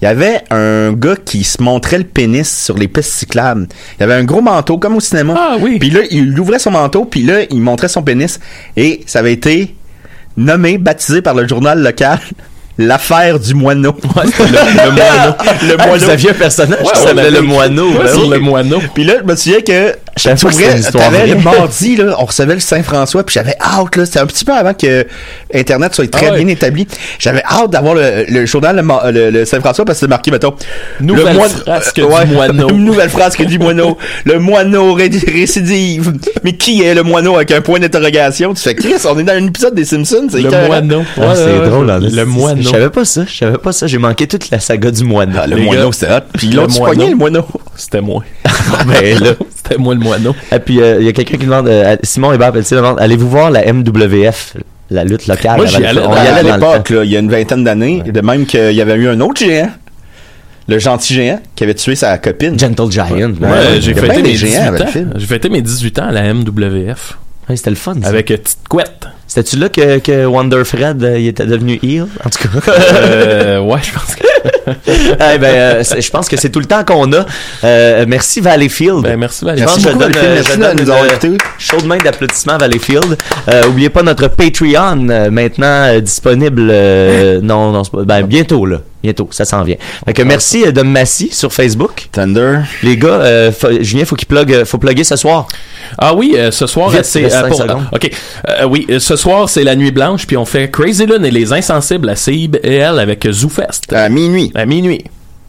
Il y avait un gars qui se montrait le pénis sur les pistes cyclables. Il avait un gros manteau, comme au cinéma. Ah oui. Puis là, il ouvrait son manteau, puis là, il montrait son pénis. Et ça avait été nommé, baptisé par le journal local, l'affaire du moineau. le, le moineau. le Ah, moineau. vous aviez un personnage Ouais, qui s'appelait le moineau. Ouais, sur oui. le moineau. Puis là, je me souviens que que vraie. le mardi, là, on recevait le Saint-François, puis j'avais hâte, là, c'était un petit peu avant que Internet soit très Ah ouais. bien établi. J'avais hâte d'avoir le, le journal le, le- le Saint-François parce que c'était marqué, mettons, Nouvelle le moine- frasque euh, du moineau. Une nouvelle frasque du moineau. Le moineau ré- récidive. Mais qui est le moineau avec un point d'interrogation? Tu fais, Chris, on est dans un épisode des Simpsons, c'est Le moineau. Ah, Ouais, c'est ouais, ouais. drôle, hein, Le c'est- moineau. Je savais pas ça. Je savais pas ça. J'ai manqué toute la saga du moineau. Ah, le Les moineau, gars. c'était hot. Puis Le l'autre, tu moineau. pognais le moineau. C'était moi. ben là. C'était moi le moineau. Et puis, euh, il y a quelqu'un qui demande, euh, Simon Hébert Pelletier demande, allez-vous voir la MWF, la lutte locale? Moi, j'y allais on y à allait le l'époque, il y a une vingtaine d'années, de même qu'il y avait eu un autre géant, le gentil géant, qui avait tué sa copine. Gentle Giant. Ouais, Ouais, j'ai fêté mes des géants 18 avec le ans. film. J'ai fêté mes 18 ans à la MWF. Ouais, c'était le fun. ça. Avec euh, Petite Couette. C'était-tu là que, que Wonder Fred, euh, il était devenu heel? En tout cas. Euh, ouais, je pense que. Eh ben, euh, c'est- je pense que c'est tout le temps qu'on a. Euh, merci Valleyfield. Ben, merci, Valérie. Je pense Merci que je beaucoup, donne, Valleyfield. euh, Merci je de donne nous avoir une, écoutés. chaude main d'applaudissements Valleyfield. Euh, oubliez pas notre Patreon euh, maintenant euh, disponible. euh, non, non, c'est pas- ben bientôt là, bientôt, ça s'en vient. Fait que merci euh, de Massy sur Facebook. Thunder. Les gars, euh, faut- Julien, faut qu'il plug, euh, faut plugger ce soir. Ah oui, euh, ce soir, c'est euh, pour- secondes. ok. Oui, ce soir c'est la nuit blanche, puis on fait Crazy Lune et les insensibles à CIB et elle avec ZooFest À minuit. à minuit.